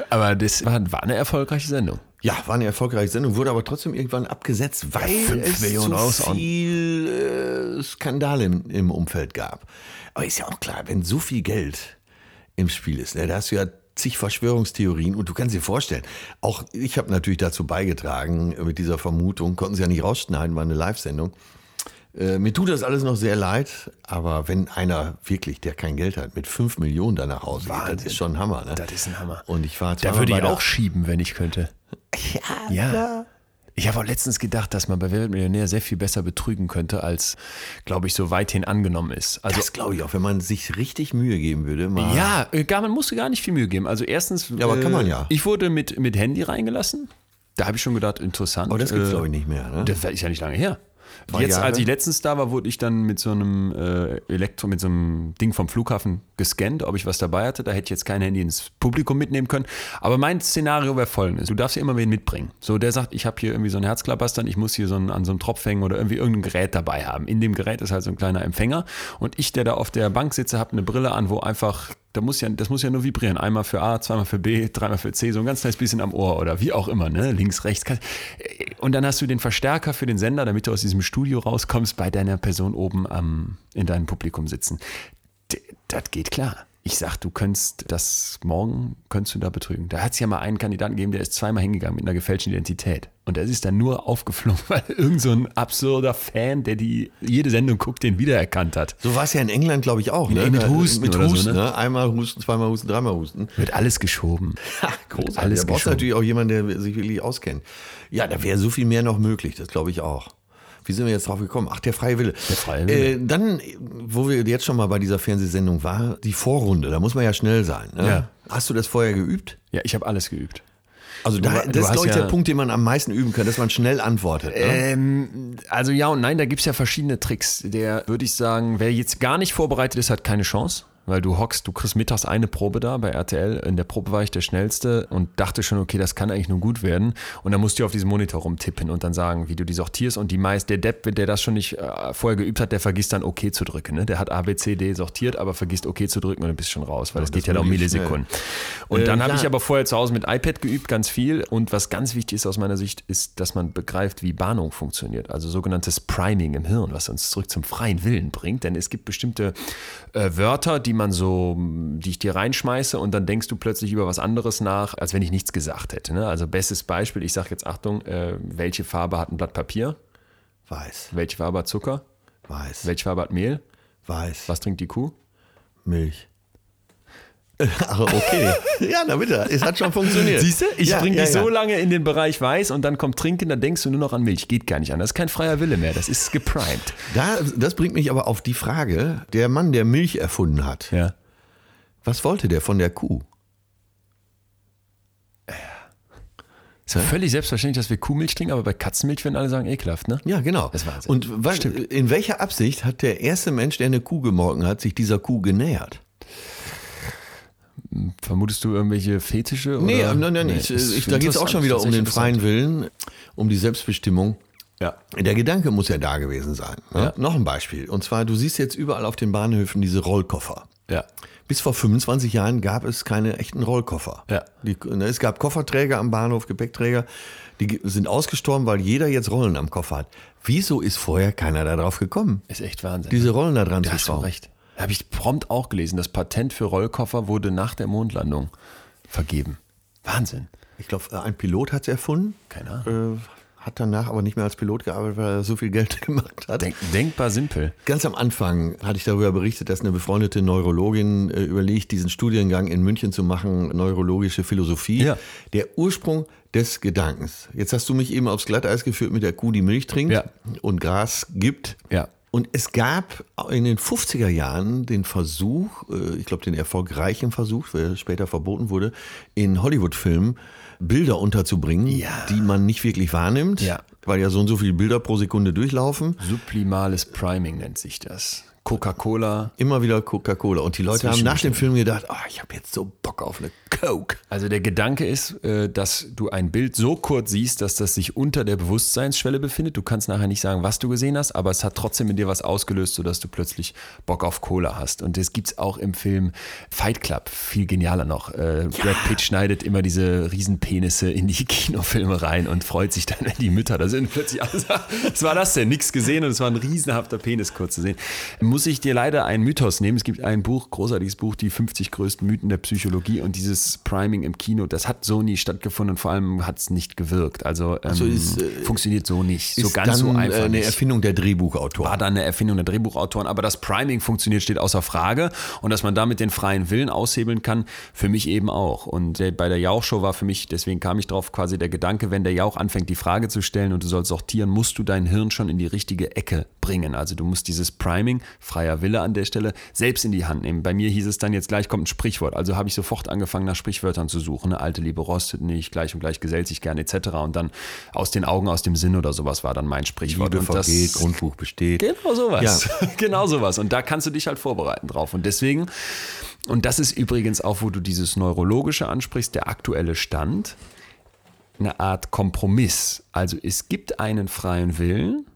Speaker 1: Aber das war, eine erfolgreiche Sendung.
Speaker 2: Ja, war eine erfolgreiche Sendung, wurde aber trotzdem irgendwann abgesetzt, weil
Speaker 1: fünf
Speaker 2: es
Speaker 1: Millionen
Speaker 2: zu
Speaker 1: Euro.
Speaker 2: viel äh, Skandal im, im Umfeld gab. Aber ist ja auch klar, wenn so viel Geld im Spiel ist, ne, da hast du ja zig Verschwörungstheorien und du kannst dir vorstellen, auch ich habe natürlich dazu beigetragen mit dieser Vermutung, konnten sie ja nicht rausschneiden, war eine Live-Sendung. Äh, mir tut das alles noch sehr leid, aber wenn einer wirklich, der kein Geld hat, mit 5 Millionen da nach Hause geht, das
Speaker 1: Wahnsinn.
Speaker 2: ist schon ein Hammer. Ne?
Speaker 1: Das ist ein Hammer.
Speaker 2: Und ich war
Speaker 1: Da würde ich auch schieben, wenn ich könnte. Ja. Ich habe auch letztens gedacht, dass man bei Wer wird Millionär sehr viel besser betrügen könnte, als, glaube ich, so weithin angenommen ist. Also
Speaker 2: Das glaube ich auch, wenn man sich richtig Mühe geben würde. Mal
Speaker 1: Ja, äh, gar, man musste gar nicht viel Mühe geben. Also erstens,
Speaker 2: Ja, aber kann man ja.
Speaker 1: Ich wurde mit, mit Handy reingelassen. Da habe ich schon gedacht, interessant.
Speaker 2: Aber das gibt's,
Speaker 1: Äh,
Speaker 2: glaube ich, nicht mehr. Ne?
Speaker 1: Das ist ja nicht lange her. Jetzt,
Speaker 2: Jahre?
Speaker 1: als ich letztens da war, wurde ich dann mit so einem äh, Elektro, mit so einem Ding vom Flughafen gescannt, ob ich was dabei hatte. Da hätte ich jetzt kein Handy ins Publikum mitnehmen können. Aber mein Szenario wäre folgendes. Du darfst ja immer wen mitbringen. So, der sagt, ich habe hier irgendwie so einen Herzklappastern, ich muss hier so einen, an so einem Tropf hängen oder irgendwie irgendein Gerät dabei haben. In dem Gerät ist halt so ein kleiner Empfänger. Und ich, der da auf der Bank sitze, habe eine Brille an, wo einfach da muss ja, das muss ja nur vibrieren. Einmal für A, zweimal für B, dreimal für C, so ein ganz kleines bisschen am Ohr oder wie auch immer, ne? Links, rechts. Kann- Und dann hast du den Verstärker für den Sender, damit du aus diesem Studio rauskommst, bei deiner Person oben am, in deinem Publikum sitzen. D- Das geht klar. Ich sag, du könntest das morgen, könntest du da betrügen. Da hat es ja mal einen Kandidaten gegeben, der ist zweimal hingegangen mit einer gefälschten Identität. Und das ist dann nur aufgeflogen, weil irgend so ein absurder Fan, der die jede Sendung guckt, den wiedererkannt hat.
Speaker 2: So war es ja in England, glaube ich, auch. Ne?
Speaker 1: mit Husten
Speaker 2: Mit
Speaker 1: oder so,
Speaker 2: Husten,
Speaker 1: ne?
Speaker 2: ne? Einmal Husten, zweimal Husten, dreimal Husten.
Speaker 1: Wird alles geschoben.
Speaker 2: Großartig.
Speaker 1: Alles
Speaker 2: da brauchst natürlich auch jemanden, der sich wirklich auskennt. Ja, da wäre so viel mehr noch möglich, das glaube ich auch. Wie sind wir jetzt drauf gekommen? Ach, der freie Wille. Der
Speaker 1: freie Wille.
Speaker 2: Äh, dann, wo wir jetzt schon mal bei dieser Fernsehsendung waren, die Vorrunde, da muss man ja schnell sein. Ne?
Speaker 1: Ja.
Speaker 2: Hast du das vorher geübt?
Speaker 1: Ja, ich habe alles geübt.
Speaker 2: Also da,
Speaker 1: Du-
Speaker 2: das
Speaker 1: du
Speaker 2: ist, glaube ich,
Speaker 1: ja-
Speaker 2: der Punkt, den man am meisten üben kann, dass man schnell antwortet. Ne?
Speaker 1: Ähm, also ja und nein, da gibt es ja verschiedene Tricks. Der würde ich sagen, wer jetzt gar nicht vorbereitet ist, hat keine Chance. Weil du hockst, du kriegst mittags eine Probe da bei RTL. In der Probe war ich der Schnellste und dachte schon, okay, das kann eigentlich nur gut werden. Und dann musst du auf diesem Monitor rumtippen und dann sagen, wie du die sortierst. Und die meist, der Depp, der das schon nicht äh, vorher geübt hat, der vergisst dann OK zu drücken. Ne? Der hat A, B, C, D sortiert, aber vergisst OK zu drücken und dann bist du schon raus, weil das, geht ja um
Speaker 2: wirklich
Speaker 1: Millisekunden. Und
Speaker 2: Äh,
Speaker 1: dann habe
Speaker 2: ja.
Speaker 1: ich aber vorher zu Hause mit iPad geübt, ganz viel. Und was ganz wichtig ist aus meiner Sicht, ist, dass man begreift, wie Bahnung funktioniert. Also sogenanntes Priming im Hirn, was uns zurück zum freien Willen bringt. Denn es gibt bestimmte äh, Wörter, die man so, die ich dir reinschmeiße und dann denkst du plötzlich über was anderes nach, als wenn ich nichts gesagt hätte. Ne? Also bestes Beispiel, ich sage jetzt Achtung, äh, welche Farbe hat ein Blatt Papier?
Speaker 2: Weiß,
Speaker 1: Welche Farbe hat Zucker?
Speaker 2: weiß,
Speaker 1: Welche Farbe hat Mehl?
Speaker 2: weiß,
Speaker 1: Was trinkt die Kuh?
Speaker 2: Milch. Ach, okay. ja, na bitte, es hat schon funktioniert.
Speaker 1: Siehst du, ich
Speaker 2: ja,
Speaker 1: bringe
Speaker 2: ja,
Speaker 1: dich
Speaker 2: ja.
Speaker 1: so lange in den Bereich Weiß und dann kommt Trinken, dann denkst du nur noch an Milch. Geht gar nicht an. Das ist kein freier Wille mehr. Das ist geprimed.
Speaker 2: Da, das bringt mich aber auf die Frage, der Mann, der Milch erfunden hat,
Speaker 1: Ja.
Speaker 2: Was wollte der von der Kuh?
Speaker 1: Ist ja völlig selbstverständlich, dass wir Kuhmilch trinken, aber bei Katzenmilch würden alle sagen, ekelhaft, ne?
Speaker 2: Ja, genau.
Speaker 1: Das ist Wahnsinn.
Speaker 2: Und was, in welcher Absicht hat der erste Mensch, der eine Kuh gemolken hat, sich dieser Kuh genähert?
Speaker 1: Vermutest du irgendwelche Fetische?
Speaker 2: Nee,
Speaker 1: oder?
Speaker 2: nein, nein,
Speaker 1: Nee,
Speaker 2: ich, ich, da geht es auch schon wieder um den freien Willen, um die Selbstbestimmung.
Speaker 1: Ja.
Speaker 2: Der Gedanke muss ja da gewesen sein. Ne?
Speaker 1: Ja.
Speaker 2: Noch ein Beispiel. Und zwar, du siehst jetzt überall auf den Bahnhöfen diese Rollkoffer.
Speaker 1: Ja.
Speaker 2: Bis vor 25 Jahren gab es keine echten Rollkoffer.
Speaker 1: Ja.
Speaker 2: Die, ne, es gab Kofferträger am Bahnhof, Gepäckträger. Die sind ausgestorben, weil jeder jetzt Rollen am Koffer hat. Wieso ist vorher keiner darauf gekommen,
Speaker 1: Ist echt Wahnsinn.
Speaker 2: diese Rollen da dran zu
Speaker 1: hast du
Speaker 2: schrauben?
Speaker 1: recht. Habe ich prompt auch gelesen. Das Patent für Rollkoffer wurde nach der Mondlandung vergeben. Wahnsinn.
Speaker 2: Ich glaube, ein Pilot hat es erfunden.
Speaker 1: Keine Ahnung.
Speaker 2: Äh, hat danach aber nicht mehr als Pilot gearbeitet, weil er so viel Geld gemacht hat.
Speaker 1: Denk, denkbar simpel.
Speaker 2: Ganz am Anfang hatte ich darüber berichtet, dass eine befreundete Neurologin äh, überlegt, diesen Studiengang in München zu machen, neurologische Philosophie.
Speaker 1: Ja.
Speaker 2: Der Ursprung des Gedankens. Jetzt hast du mich eben aufs Glatteis geführt mit der Kuh, die Milch trinkt
Speaker 1: Ja.
Speaker 2: und Gras gibt.
Speaker 1: Ja.
Speaker 2: Und es gab in den 50er Jahren den Versuch, äh, ich glaube den erfolgreichen Versuch, der später verboten wurde, in Hollywood-Filmen Bilder unterzubringen,
Speaker 1: Ja.
Speaker 2: die man nicht wirklich wahrnimmt,
Speaker 1: Ja.
Speaker 2: weil ja so und so viele Bilder pro Sekunde durchlaufen.
Speaker 1: Sublimales Priming nennt sich das. Coca-Cola.
Speaker 2: Immer wieder Coca-Cola. Und die Leute haben nach dem. Film gedacht, oh, ich habe jetzt so Bock auf eine Coke.
Speaker 1: Also der Gedanke ist, äh, dass du ein Bild so kurz siehst, dass das sich unter der Bewusstseinsschwelle befindet. Du kannst nachher nicht sagen, was du gesehen hast, aber es hat trotzdem in dir was ausgelöst, sodass du plötzlich Bock auf Cola hast. Und das gibt's auch im Film Fight Club, viel genialer noch. Äh, Brad Pitt schneidet immer diese Riesenpenisse in die Kinofilme rein und freut sich dann, wenn die Mütter da sind. Plötzlich alles, was war das denn? Nix gesehen und es war ein riesenhafter Penis kurz zu sehen. Muss ich dir leider einen Mythos nehmen. Es gibt ein Buch, großartiges Buch, die 50 größten Mythen der Psychologie und dieses Priming im Kino, das hat so nie stattgefunden und vor allem hat es nicht gewirkt. Also, ähm,
Speaker 2: So ist, äh,
Speaker 1: funktioniert so nicht. So
Speaker 2: Ist
Speaker 1: ganz so
Speaker 2: dann,
Speaker 1: einfach
Speaker 2: äh, eine
Speaker 1: nicht
Speaker 2: Erfindung der Drehbuchautoren.
Speaker 1: war dann eine Erfindung der Drehbuchautoren, aber dass Priming funktioniert, steht außer Frage und dass man damit den freien Willen aushebeln kann, für mich eben auch. Und der, bei der Jauch-Show war für mich, deswegen kam ich drauf, quasi der Gedanke, wenn der Jauch anfängt, die Frage zu stellen und du sollst sortieren, musst du dein Hirn schon in die richtige Ecke bringen. Also du musst dieses Priming, freier Wille an der Stelle, selbst in die Hand nehmen. Bei mir hieß es dann jetzt gleich kommt ein Sprichwort. Also habe ich sofort angefangen, nach Sprichwörtern zu suchen. Eine alte Liebe rostet nicht, gleich und gleich gesellt sich gern etc. Und dann aus den Augen, aus dem Sinn oder sowas war dann mein Sprichwort.
Speaker 2: Liebe vergeht, Grundbuch besteht.
Speaker 1: Genau sowas. genau sowas. Und da kannst du dich halt vorbereiten drauf. Und deswegen, und das ist übrigens auch, wo du dieses Neurologische ansprichst, der aktuelle Stand, eine Art Kompromiss. Also es gibt einen freien Willen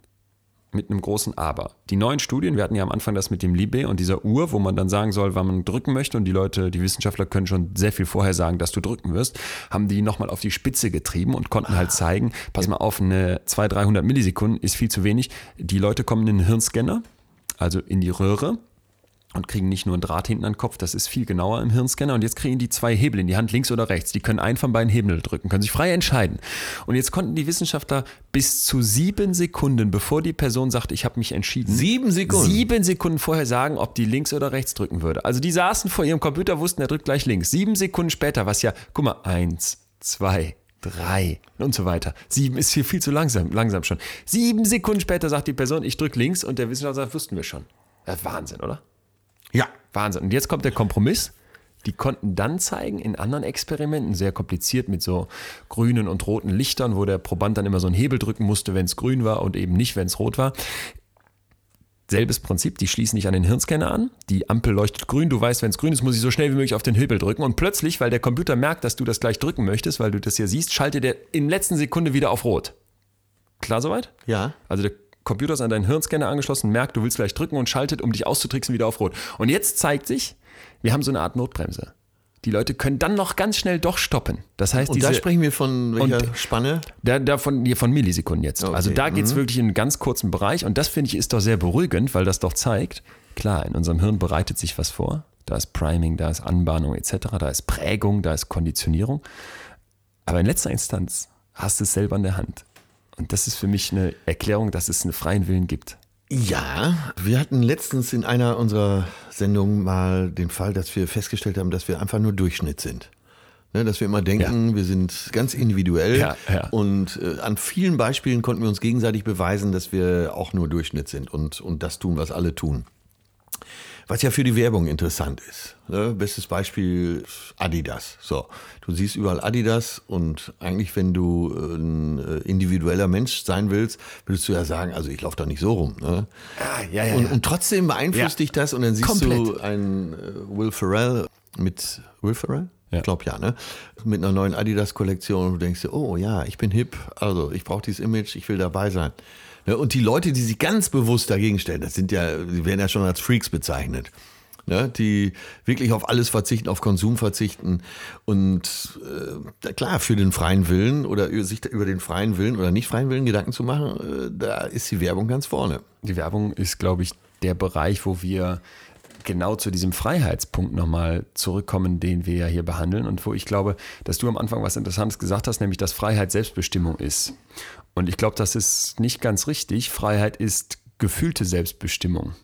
Speaker 1: mit einem großen Aber. Die neuen Studien, wir hatten ja am Anfang das mit dem Libé und dieser Uhr, wo man dann sagen soll, wann man drücken möchte und die Leute, die Wissenschaftler können schon sehr viel vorher sagen, dass du drücken wirst, haben die nochmal auf die Spitze getrieben und konnten halt zeigen, pass mal auf, eine 200, 300 Millisekunden ist viel zu wenig. Die Leute kommen in den Hirnscanner, also in die Röhre und kriegen nicht nur einen Draht hinten an den Kopf, das ist viel genauer im Hirnscanner. Und jetzt kriegen die zwei Hebel in die Hand, links oder rechts. Die können einen von beiden Hebel drücken, können sich frei entscheiden. Und jetzt konnten die Wissenschaftler bis zu sieben Sekunden, bevor die Person sagt, ich habe mich entschieden,
Speaker 2: Sieben Sekunden?
Speaker 1: sieben Sekunden vorher sagen, ob die links oder rechts drücken würde. Also die saßen vor ihrem Computer, wussten, er drückt gleich links. Sieben Sekunden später, was ja, guck mal, eins, zwei, drei und so weiter. Sieben ist hier viel zu langsam, langsam schon. Sieben Sekunden später sagt die Person, ich drücke links und der Wissenschaftler sagt, wussten wir schon. Wahnsinn, oder?
Speaker 2: Ja.
Speaker 1: Wahnsinn. Und jetzt kommt der Kompromiss. Die konnten dann zeigen in anderen Experimenten, sehr kompliziert mit so grünen und roten Lichtern, wo der Proband dann immer so einen Hebel drücken musste, wenn es grün war und eben nicht, wenn es rot war. Selbes Prinzip, die schließen nicht an den Hirnscanner an. Die Ampel leuchtet grün, du weißt, wenn es grün ist, muss ich so schnell wie möglich auf den Hebel drücken. Und plötzlich, weil der Computer merkt, dass du das gleich drücken möchtest, weil du das ja siehst, schaltet er in letzten Sekunde wieder auf rot. Klar soweit?
Speaker 2: Ja.
Speaker 1: Also der Computer ist an deinen Hirnscanner angeschlossen, merkt, du willst gleich drücken und schaltet, um dich auszutricksen, wieder auf Rot. Und jetzt zeigt sich, wir haben so eine Art Notbremse. Die Leute können dann noch ganz schnell doch stoppen. Das heißt,
Speaker 2: Und
Speaker 1: diese,
Speaker 2: da sprechen wir von welcher
Speaker 1: Und-
Speaker 2: Spanne?
Speaker 1: da, da von, hier von Millisekunden jetzt.
Speaker 2: Okay.
Speaker 1: Also da geht es wirklich in einen ganz kurzen Bereich und das finde ich ist doch sehr beruhigend, weil das doch zeigt, klar, in unserem Hirn bereitet sich was vor. Da ist Priming, da ist Anbahnung etc., da ist Prägung, da ist Konditionierung. Aber in letzter Instanz hast du es selber in der Hand. Und das ist für mich eine Erklärung, dass es einen freien Willen gibt.
Speaker 2: Ja, wir hatten letztens in einer unserer Sendungen mal den Fall, dass wir festgestellt haben, dass wir einfach nur Durchschnitt sind. Ne, dass wir immer denken, wir sind ganz individuell
Speaker 1: Ja, ja.
Speaker 2: und äh, an vielen Beispielen konnten wir uns gegenseitig beweisen, dass wir auch nur Durchschnitt sind und, und das tun, was alle tun. Was ja für die Werbung interessant ist. Ne? Bestes Beispiel Adidas. So, du siehst überall Adidas und eigentlich, wenn du ein äh, individueller Mensch sein willst, würdest du ja sagen, also ich laufe da nicht so rum. Ne?
Speaker 1: Ah, ja, ja,
Speaker 2: und,
Speaker 1: ja.
Speaker 2: und trotzdem beeinflusst dich das und dann siehst du
Speaker 1: Komplett.
Speaker 2: einen äh, Will Ferrell mit Will Ferrell? Ich glaube ja, ne? Mit einer neuen Adidas-Kollektion und du denkst dir, oh ja, ich bin hip, also ich brauche dieses Image, ich will dabei sein. Ne? Und die Leute, die sich ganz bewusst dagegen stellen, das sind ja, die werden ja schon als Freaks bezeichnet. Ne? Die wirklich auf alles verzichten, auf Konsum verzichten. Und äh, klar, für den freien Willen oder sich über den freien Willen oder nicht freien Willen Gedanken zu machen, äh, da ist die Werbung ganz vorne.
Speaker 1: Die Werbung ist, glaube ich, der Bereich, wo wir genau zu diesem Freiheitspunkt nochmal zurückkommen, den wir ja hier behandeln und wo ich glaube, dass du am Anfang was Interessantes gesagt hast, nämlich dass Freiheit Selbstbestimmung ist. Und ich glaube, das ist nicht ganz richtig. Freiheit ist gefühlte Selbstbestimmung.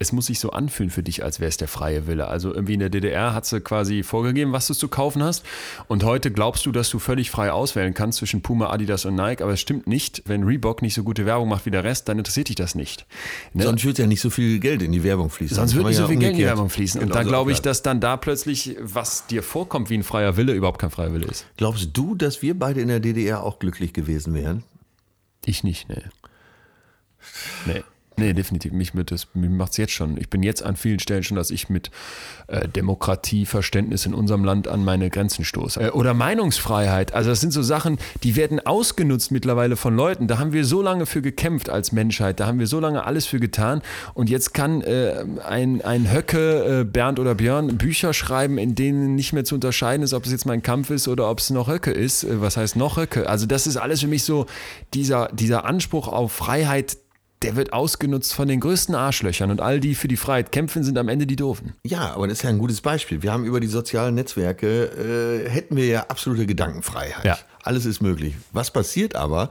Speaker 1: Es muss sich so anfühlen für dich, als wäre es der freie Wille. Also irgendwie in der DDR hat sie quasi vorgegeben, was du zu kaufen hast. Und heute glaubst du, dass du völlig frei auswählen kannst zwischen Puma, Adidas und Nike. Aber es stimmt nicht. Wenn Reebok nicht so gute Werbung macht wie der Rest, dann interessiert dich das nicht. Ne?
Speaker 2: Sonst würde ja nicht so viel Geld in die Werbung fließen.
Speaker 1: Sonst würde nicht so
Speaker 2: ja
Speaker 1: viel Geld in die Werbung fließen. Und
Speaker 2: genauso
Speaker 1: da glaube ich, dass dann da plötzlich, was dir vorkommt wie ein freier Wille, überhaupt kein freier Wille ist.
Speaker 2: Glaubst du, dass wir beide in der DDR auch glücklich gewesen wären?
Speaker 1: Ich nicht, nee. Nee. Nee, definitiv. Mich, mit das, mich macht es jetzt schon. Ich bin jetzt an vielen Stellen schon, dass ich mit äh, Demokratieverständnis in unserem Land an meine Grenzen stoße. Äh, oder Meinungsfreiheit. Also das sind so Sachen, die werden ausgenutzt mittlerweile von Leuten. Da haben wir so lange für gekämpft als Menschheit. Da haben wir so lange alles für getan. Und jetzt kann äh, ein, ein Höcke, äh, Bernd oder Björn, Bücher schreiben, in denen nicht mehr zu unterscheiden ist, ob es jetzt mein Kampf ist oder ob es noch Höcke ist. Äh, Was heißt noch Höcke? Also das ist alles für mich so dieser, dieser Anspruch auf Freiheit, der wird ausgenutzt von den größten Arschlöchern und all die für die Freiheit kämpfen, sind am Ende die Doofen.
Speaker 2: Ja, aber das ist ja ein gutes Beispiel. Wir haben über die sozialen Netzwerke, äh, hätten wir ja absolute Gedankenfreiheit.
Speaker 1: Ja.
Speaker 2: Alles ist möglich. Was passiert aber?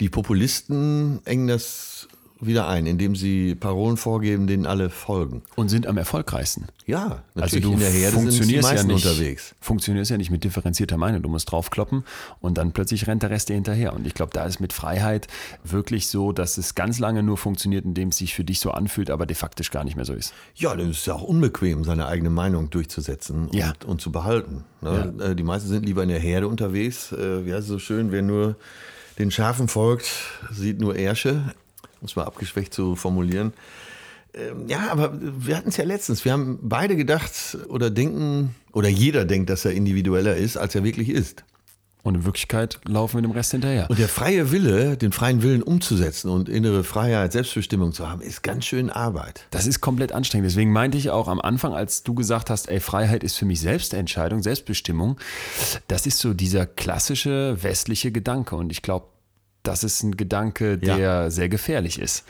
Speaker 2: Die Populisten engen das wieder ein, indem sie Parolen vorgeben, denen alle folgen.
Speaker 1: Und sind am erfolgreichsten.
Speaker 2: Ja, natürlich
Speaker 1: Also du
Speaker 2: in der Herde sind die
Speaker 1: funktionierst ja nicht,
Speaker 2: unterwegs.
Speaker 1: funktionierst ja nicht mit differenzierter Meinung. Du musst draufkloppen und dann plötzlich rennt der Rest dir hinterher. Und ich glaube, da ist mit Freiheit wirklich so, dass es ganz lange nur funktioniert, indem es sich für dich so anfühlt, aber de facto gar nicht mehr so ist.
Speaker 2: Ja, das ist ja auch unbequem, seine eigene Meinung durchzusetzen
Speaker 1: Ja.
Speaker 2: und, und zu behalten. Ne? Äh, Die meisten sind lieber in der Herde unterwegs. Äh, Wie heißt es so schön, wer nur den Schafen folgt, sieht nur Ärsche. Um es mal abgeschwächt zu formulieren. Ähm, Ja, aber wir hatten es ja letztens. Wir haben beide gedacht oder denken, oder jeder denkt, dass er individueller ist, als er wirklich ist.
Speaker 1: Und in Wirklichkeit laufen wir dem Rest hinterher.
Speaker 2: Und der freie Wille, den freien Willen umzusetzen und innere Freiheit, Selbstbestimmung zu haben, ist ganz schön Arbeit.
Speaker 1: Das ist komplett anstrengend. Deswegen meinte ich auch am Anfang, als du gesagt hast, ey, Freiheit ist für mich Selbstentscheidung, Selbstbestimmung, das ist so dieser klassische westliche Gedanke. Und ich glaube, das ist ein Gedanke, der
Speaker 2: Ja.
Speaker 1: sehr gefährlich ist.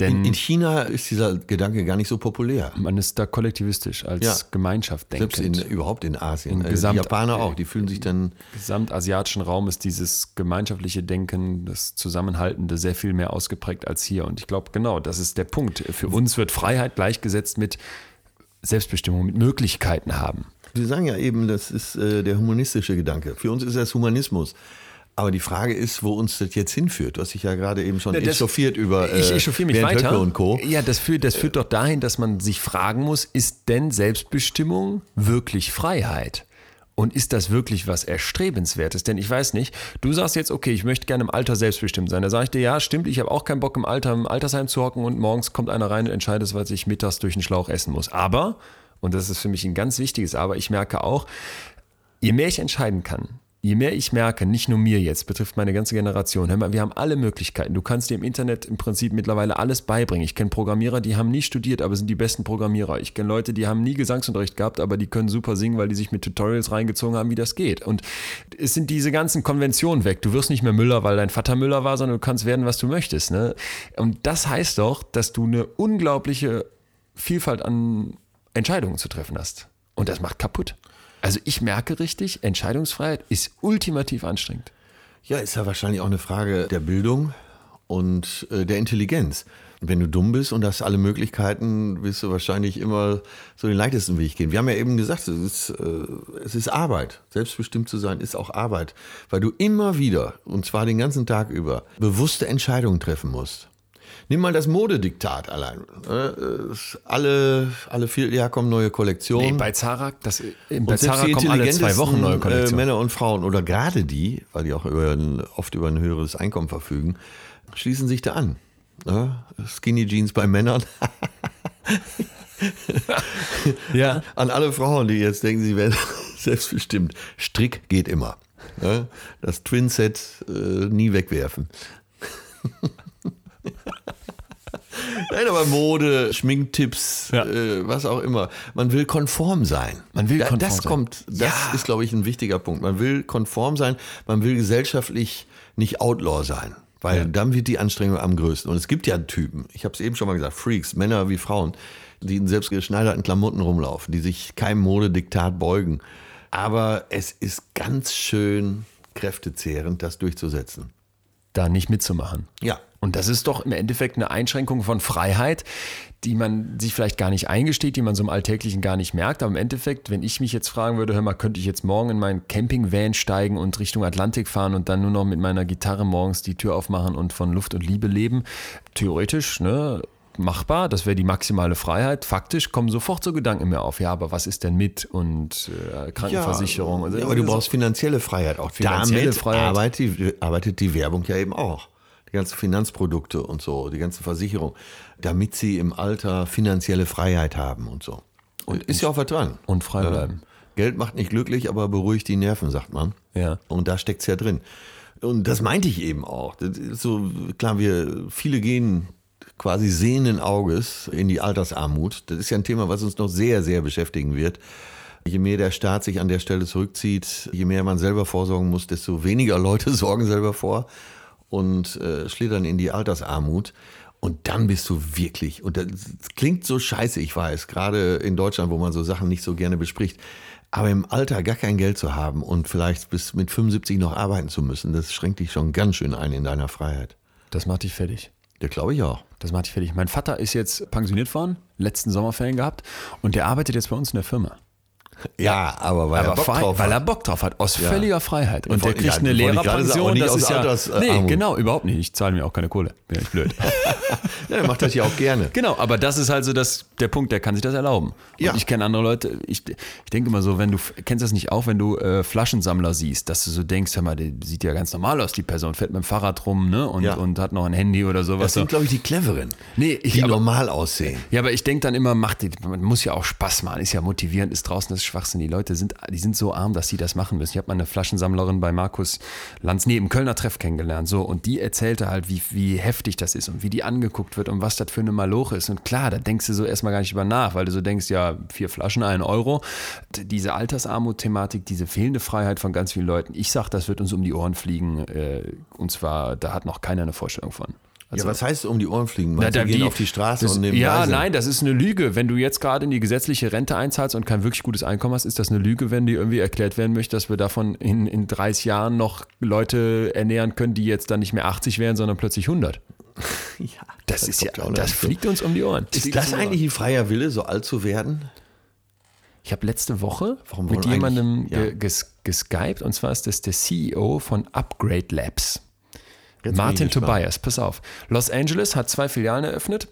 Speaker 1: Denn
Speaker 2: In, in China ist dieser Gedanke gar nicht so populär.
Speaker 1: man ist da kollektivistisch als
Speaker 2: Ja.
Speaker 1: Gemeinschaft
Speaker 2: Selbst in,
Speaker 1: denkend.
Speaker 2: überhaupt in Asien. Äh,
Speaker 1: Gesamt-
Speaker 2: die Japaner auch, die fühlen sich dann.
Speaker 1: Im gesamtasiatischen Raum ist dieses gemeinschaftliche Denken, das Zusammenhaltende sehr viel mehr ausgeprägt als hier. Und ich glaube, genau, das ist der Punkt. Für uns wird Freiheit gleichgesetzt mit Selbstbestimmung, mit Möglichkeiten haben.
Speaker 2: Sie sagen ja eben, das ist äh, der humanistische Gedanke. Für uns ist das Humanismus. Aber die Frage ist, wo uns das jetzt hinführt. Du hast dich ja gerade eben schon
Speaker 1: Ja,
Speaker 2: echauffiert über äh,
Speaker 1: ich echauffiere mich
Speaker 2: Bernd
Speaker 1: weiter.
Speaker 2: Höcke und Co.
Speaker 1: Ja, das führt, das führt doch dahin, dass man sich fragen muss, ist denn Selbstbestimmung wirklich Freiheit? Und ist das wirklich was Erstrebenswertes? Denn ich weiß nicht, du sagst jetzt, okay, ich möchte gerne im Alter selbstbestimmt sein. Da sage ich dir, ja, stimmt, ich habe auch keinen Bock im Alter im Altersheim zu hocken und morgens kommt einer rein und entscheidet, was ich mittags durch den Schlauch essen muss. Aber, und das ist für mich ein ganz wichtiges Aber, ich merke auch, je mehr ich entscheiden kann, je mehr ich merke, nicht nur mir jetzt, betrifft meine ganze Generation, hör mal, wir haben alle Möglichkeiten. Du kannst dir im Internet im Prinzip mittlerweile alles beibringen. Ich kenne Programmierer, die haben nie studiert, aber sind die besten Programmierer. Ich kenne Leute, die haben nie Gesangsunterricht gehabt, aber die können super singen, weil die sich mit Tutorials reingezogen haben, wie das geht. Und es sind diese ganzen Konventionen weg. Du wirst nicht mehr Müller, weil dein Vater Müller war, sondern du kannst werden, was du möchtest. Ne? Und das heißt doch, dass du eine unglaubliche Vielfalt an Entscheidungen zu treffen hast. Und das macht kaputt. Also ich merke richtig, Entscheidungsfreiheit ist ultimativ anstrengend.
Speaker 2: Ja, ist ja wahrscheinlich auch eine Frage der Bildung und äh, der Intelligenz. Wenn du dumm bist und hast alle Möglichkeiten, wirst du wahrscheinlich immer so den leichtesten Weg gehen. Wir haben ja eben gesagt, es ist, äh, es ist Arbeit. Selbstbestimmt zu sein ist auch Arbeit, weil du immer wieder, und zwar den ganzen Tag über, bewusste Entscheidungen treffen musst. Nimm mal das Modediktat allein. Äh, Alle, alle Vierteljahr kommen neue Kollektionen.
Speaker 1: Nee, bei Zara, das, bei Zara kommen alle zwei Wochen neue
Speaker 2: intelligentesten, Äh,
Speaker 1: Kollektionen.
Speaker 2: Männer und Frauen oder gerade die, weil die auch über ein, oft über ein höheres Einkommen verfügen, schließen sich da an. Ja, Skinny Jeans bei Männern.
Speaker 1: ja.
Speaker 2: An alle Frauen, die jetzt denken, sie werden selbstbestimmt. Strick geht immer. Ja, das Twin-Set äh, nie wegwerfen. Nein, aber Mode, Schminktipps,
Speaker 1: Ja.
Speaker 2: äh, was auch immer. Man will konform sein.
Speaker 1: Man will
Speaker 2: da,
Speaker 1: konform
Speaker 2: das
Speaker 1: sein.
Speaker 2: kommt, das
Speaker 1: Ja.
Speaker 2: ist, glaube ich, ein wichtiger Punkt. Man will konform sein, man will gesellschaftlich nicht Outlaw sein. Weil
Speaker 1: Ja.
Speaker 2: dann wird die Anstrengung am größten. Und es gibt ja Typen, ich habe es eben schon mal gesagt, Freaks, Männer wie Frauen, die in selbstgeschneiderten Klamotten rumlaufen, die sich keinem Modediktat beugen. Aber es ist ganz schön kräftezehrend, das durchzusetzen.
Speaker 1: Da nicht mitzumachen.
Speaker 2: Ja.
Speaker 1: Und das ist doch im Endeffekt eine Einschränkung von Freiheit, die man sich vielleicht gar nicht eingesteht, die man so im Alltäglichen gar nicht merkt. Aber im Endeffekt, wenn ich mich jetzt fragen würde, hör mal, könnte ich jetzt morgen in meinen Campingvan steigen und Richtung Atlantik fahren und dann nur noch mit meiner Gitarre morgens die Tür aufmachen und von Luft und Liebe leben? Theoretisch, ne? Machbar, das wäre die maximale Freiheit. Faktisch kommen sofort so Gedanken mir auf. Ja, aber was ist denn mit und äh, Krankenversicherung? und so.
Speaker 2: Ja, aber du brauchst finanzielle Freiheit auch.
Speaker 1: Finanzielle
Speaker 2: Damit
Speaker 1: Freiheit.
Speaker 2: Arbeitet, die, arbeitet die Werbung ja eben auch. Die ganzen Finanzprodukte und so, die ganzen Versicherungen, damit sie im Alter finanzielle Freiheit haben und so. Und ist ja auch was dran.
Speaker 1: und frei bleiben.
Speaker 2: Geld macht nicht glücklich, aber beruhigt die Nerven, sagt man.
Speaker 1: Ja.
Speaker 2: Und da steckt's ja drin. Und das meinte ich eben auch. So, klar, wir, viele gehen quasi sehenden Auges in die Altersarmut. Das ist ja ein Thema, was uns noch sehr, sehr beschäftigen wird. Je mehr der Staat sich an der Stelle zurückzieht, je mehr man selber vorsorgen muss, desto weniger Leute sorgen selber vor und äh, schlittern in die Altersarmut. Und dann bist du wirklich, und das klingt so scheiße, ich weiß, gerade in Deutschland, wo man so Sachen nicht so gerne bespricht, aber im Alter gar kein Geld zu haben und vielleicht bis mit 75 noch arbeiten zu müssen, das schränkt dich schon ganz schön ein in deiner Freiheit.
Speaker 1: Das macht dich fertig.
Speaker 2: Ja, glaube ich auch.
Speaker 1: Das macht dich fertig. Mein Vater ist jetzt pensioniert worden, letzten Sommerferien gehabt und der arbeitet jetzt bei uns in der Firma.
Speaker 2: Ja, aber weil
Speaker 1: Aber
Speaker 2: er Bock
Speaker 1: frei,
Speaker 2: drauf
Speaker 1: weil er
Speaker 2: hat.
Speaker 1: Bock drauf hat, aus völliger Freiheit. Und der kriegt
Speaker 2: ja,
Speaker 1: eine Lehrerpension.
Speaker 2: nicht
Speaker 1: Das ist ja,
Speaker 2: Altersarmut.
Speaker 1: nee, genau, überhaupt nicht. Ich zahle mir auch keine Kohle. Bin ich blöd.
Speaker 2: Ja, er macht das ja auch gerne.
Speaker 1: genau, aber das ist also das, der Punkt, der kann sich das erlauben. Und
Speaker 2: Ja.
Speaker 1: ich kenne andere Leute, ich, ich denke immer so, wenn du, kennst das nicht auch, wenn du äh, Flaschensammler siehst, dass du so denkst, hör mal, der sieht ja ganz normal aus, die Person fährt mit dem Fahrrad rum ne, und,
Speaker 2: Ja.
Speaker 1: und hat noch ein Handy oder sowas.
Speaker 2: Das sind, glaube ich, die Cleveren,
Speaker 1: Nee, ich-
Speaker 2: die
Speaker 1: aber-
Speaker 2: normal aussehen.
Speaker 1: Ja, aber ich denke dann immer, macht die, man muss ja auch Spaß machen, ist ja motivierend, ist draußen das Schwachsinn. Die Leute sind, die sind so arm, dass sie das machen müssen. Ich habe mal eine Flaschensammlerin bei Markus Lanz, im Kölner Treff kennengelernt, so, und die erzählte halt, wie, wie heftig das ist und wie die angeguckt wird und was das für eine Maloche ist. Und klar, da denkst du so erstmal gar nicht über nach, weil du so denkst, ja, vier Flaschen, ein Euro. Diese Altersarmut-Thematik, diese fehlende Freiheit von ganz vielen Leuten, ich sag, das wird uns um die Ohren fliegen, äh, und zwar, da hat noch keiner eine Vorstellung von. Also
Speaker 2: ja, was heißt um die Ohren fliegen?
Speaker 1: na,
Speaker 2: Meinst
Speaker 1: da-
Speaker 2: die gehen auf die Straße
Speaker 1: das,
Speaker 2: und nehmen
Speaker 1: Ja,
Speaker 2: Gleise?
Speaker 1: nein, das ist eine Lüge. Wenn du jetzt gerade in die gesetzliche Rente einzahlst und kein wirklich gutes Einkommen hast, ist das eine Lüge, wenn dir irgendwie erklärt werden möchte, dass wir davon in, in 30 Jahren noch Leute ernähren können, die jetzt dann nicht mehr 80 wären, sondern plötzlich 100.
Speaker 2: Ja,
Speaker 1: Das, ist ja, das
Speaker 2: dazu.
Speaker 1: fliegt uns um die Ohren.
Speaker 2: Ist
Speaker 1: Fliegt
Speaker 2: das eigentlich ein freier Wille, so alt zu werden?
Speaker 1: Ich habe letzte Woche mit jemandem
Speaker 2: ja.
Speaker 1: ge- ges, geskypt und zwar ist das der CEO von Upgrade Labs.
Speaker 2: Jetzt
Speaker 1: Martin. Tobias, pass auf. Los Angeles hat zwei Filialen eröffnet,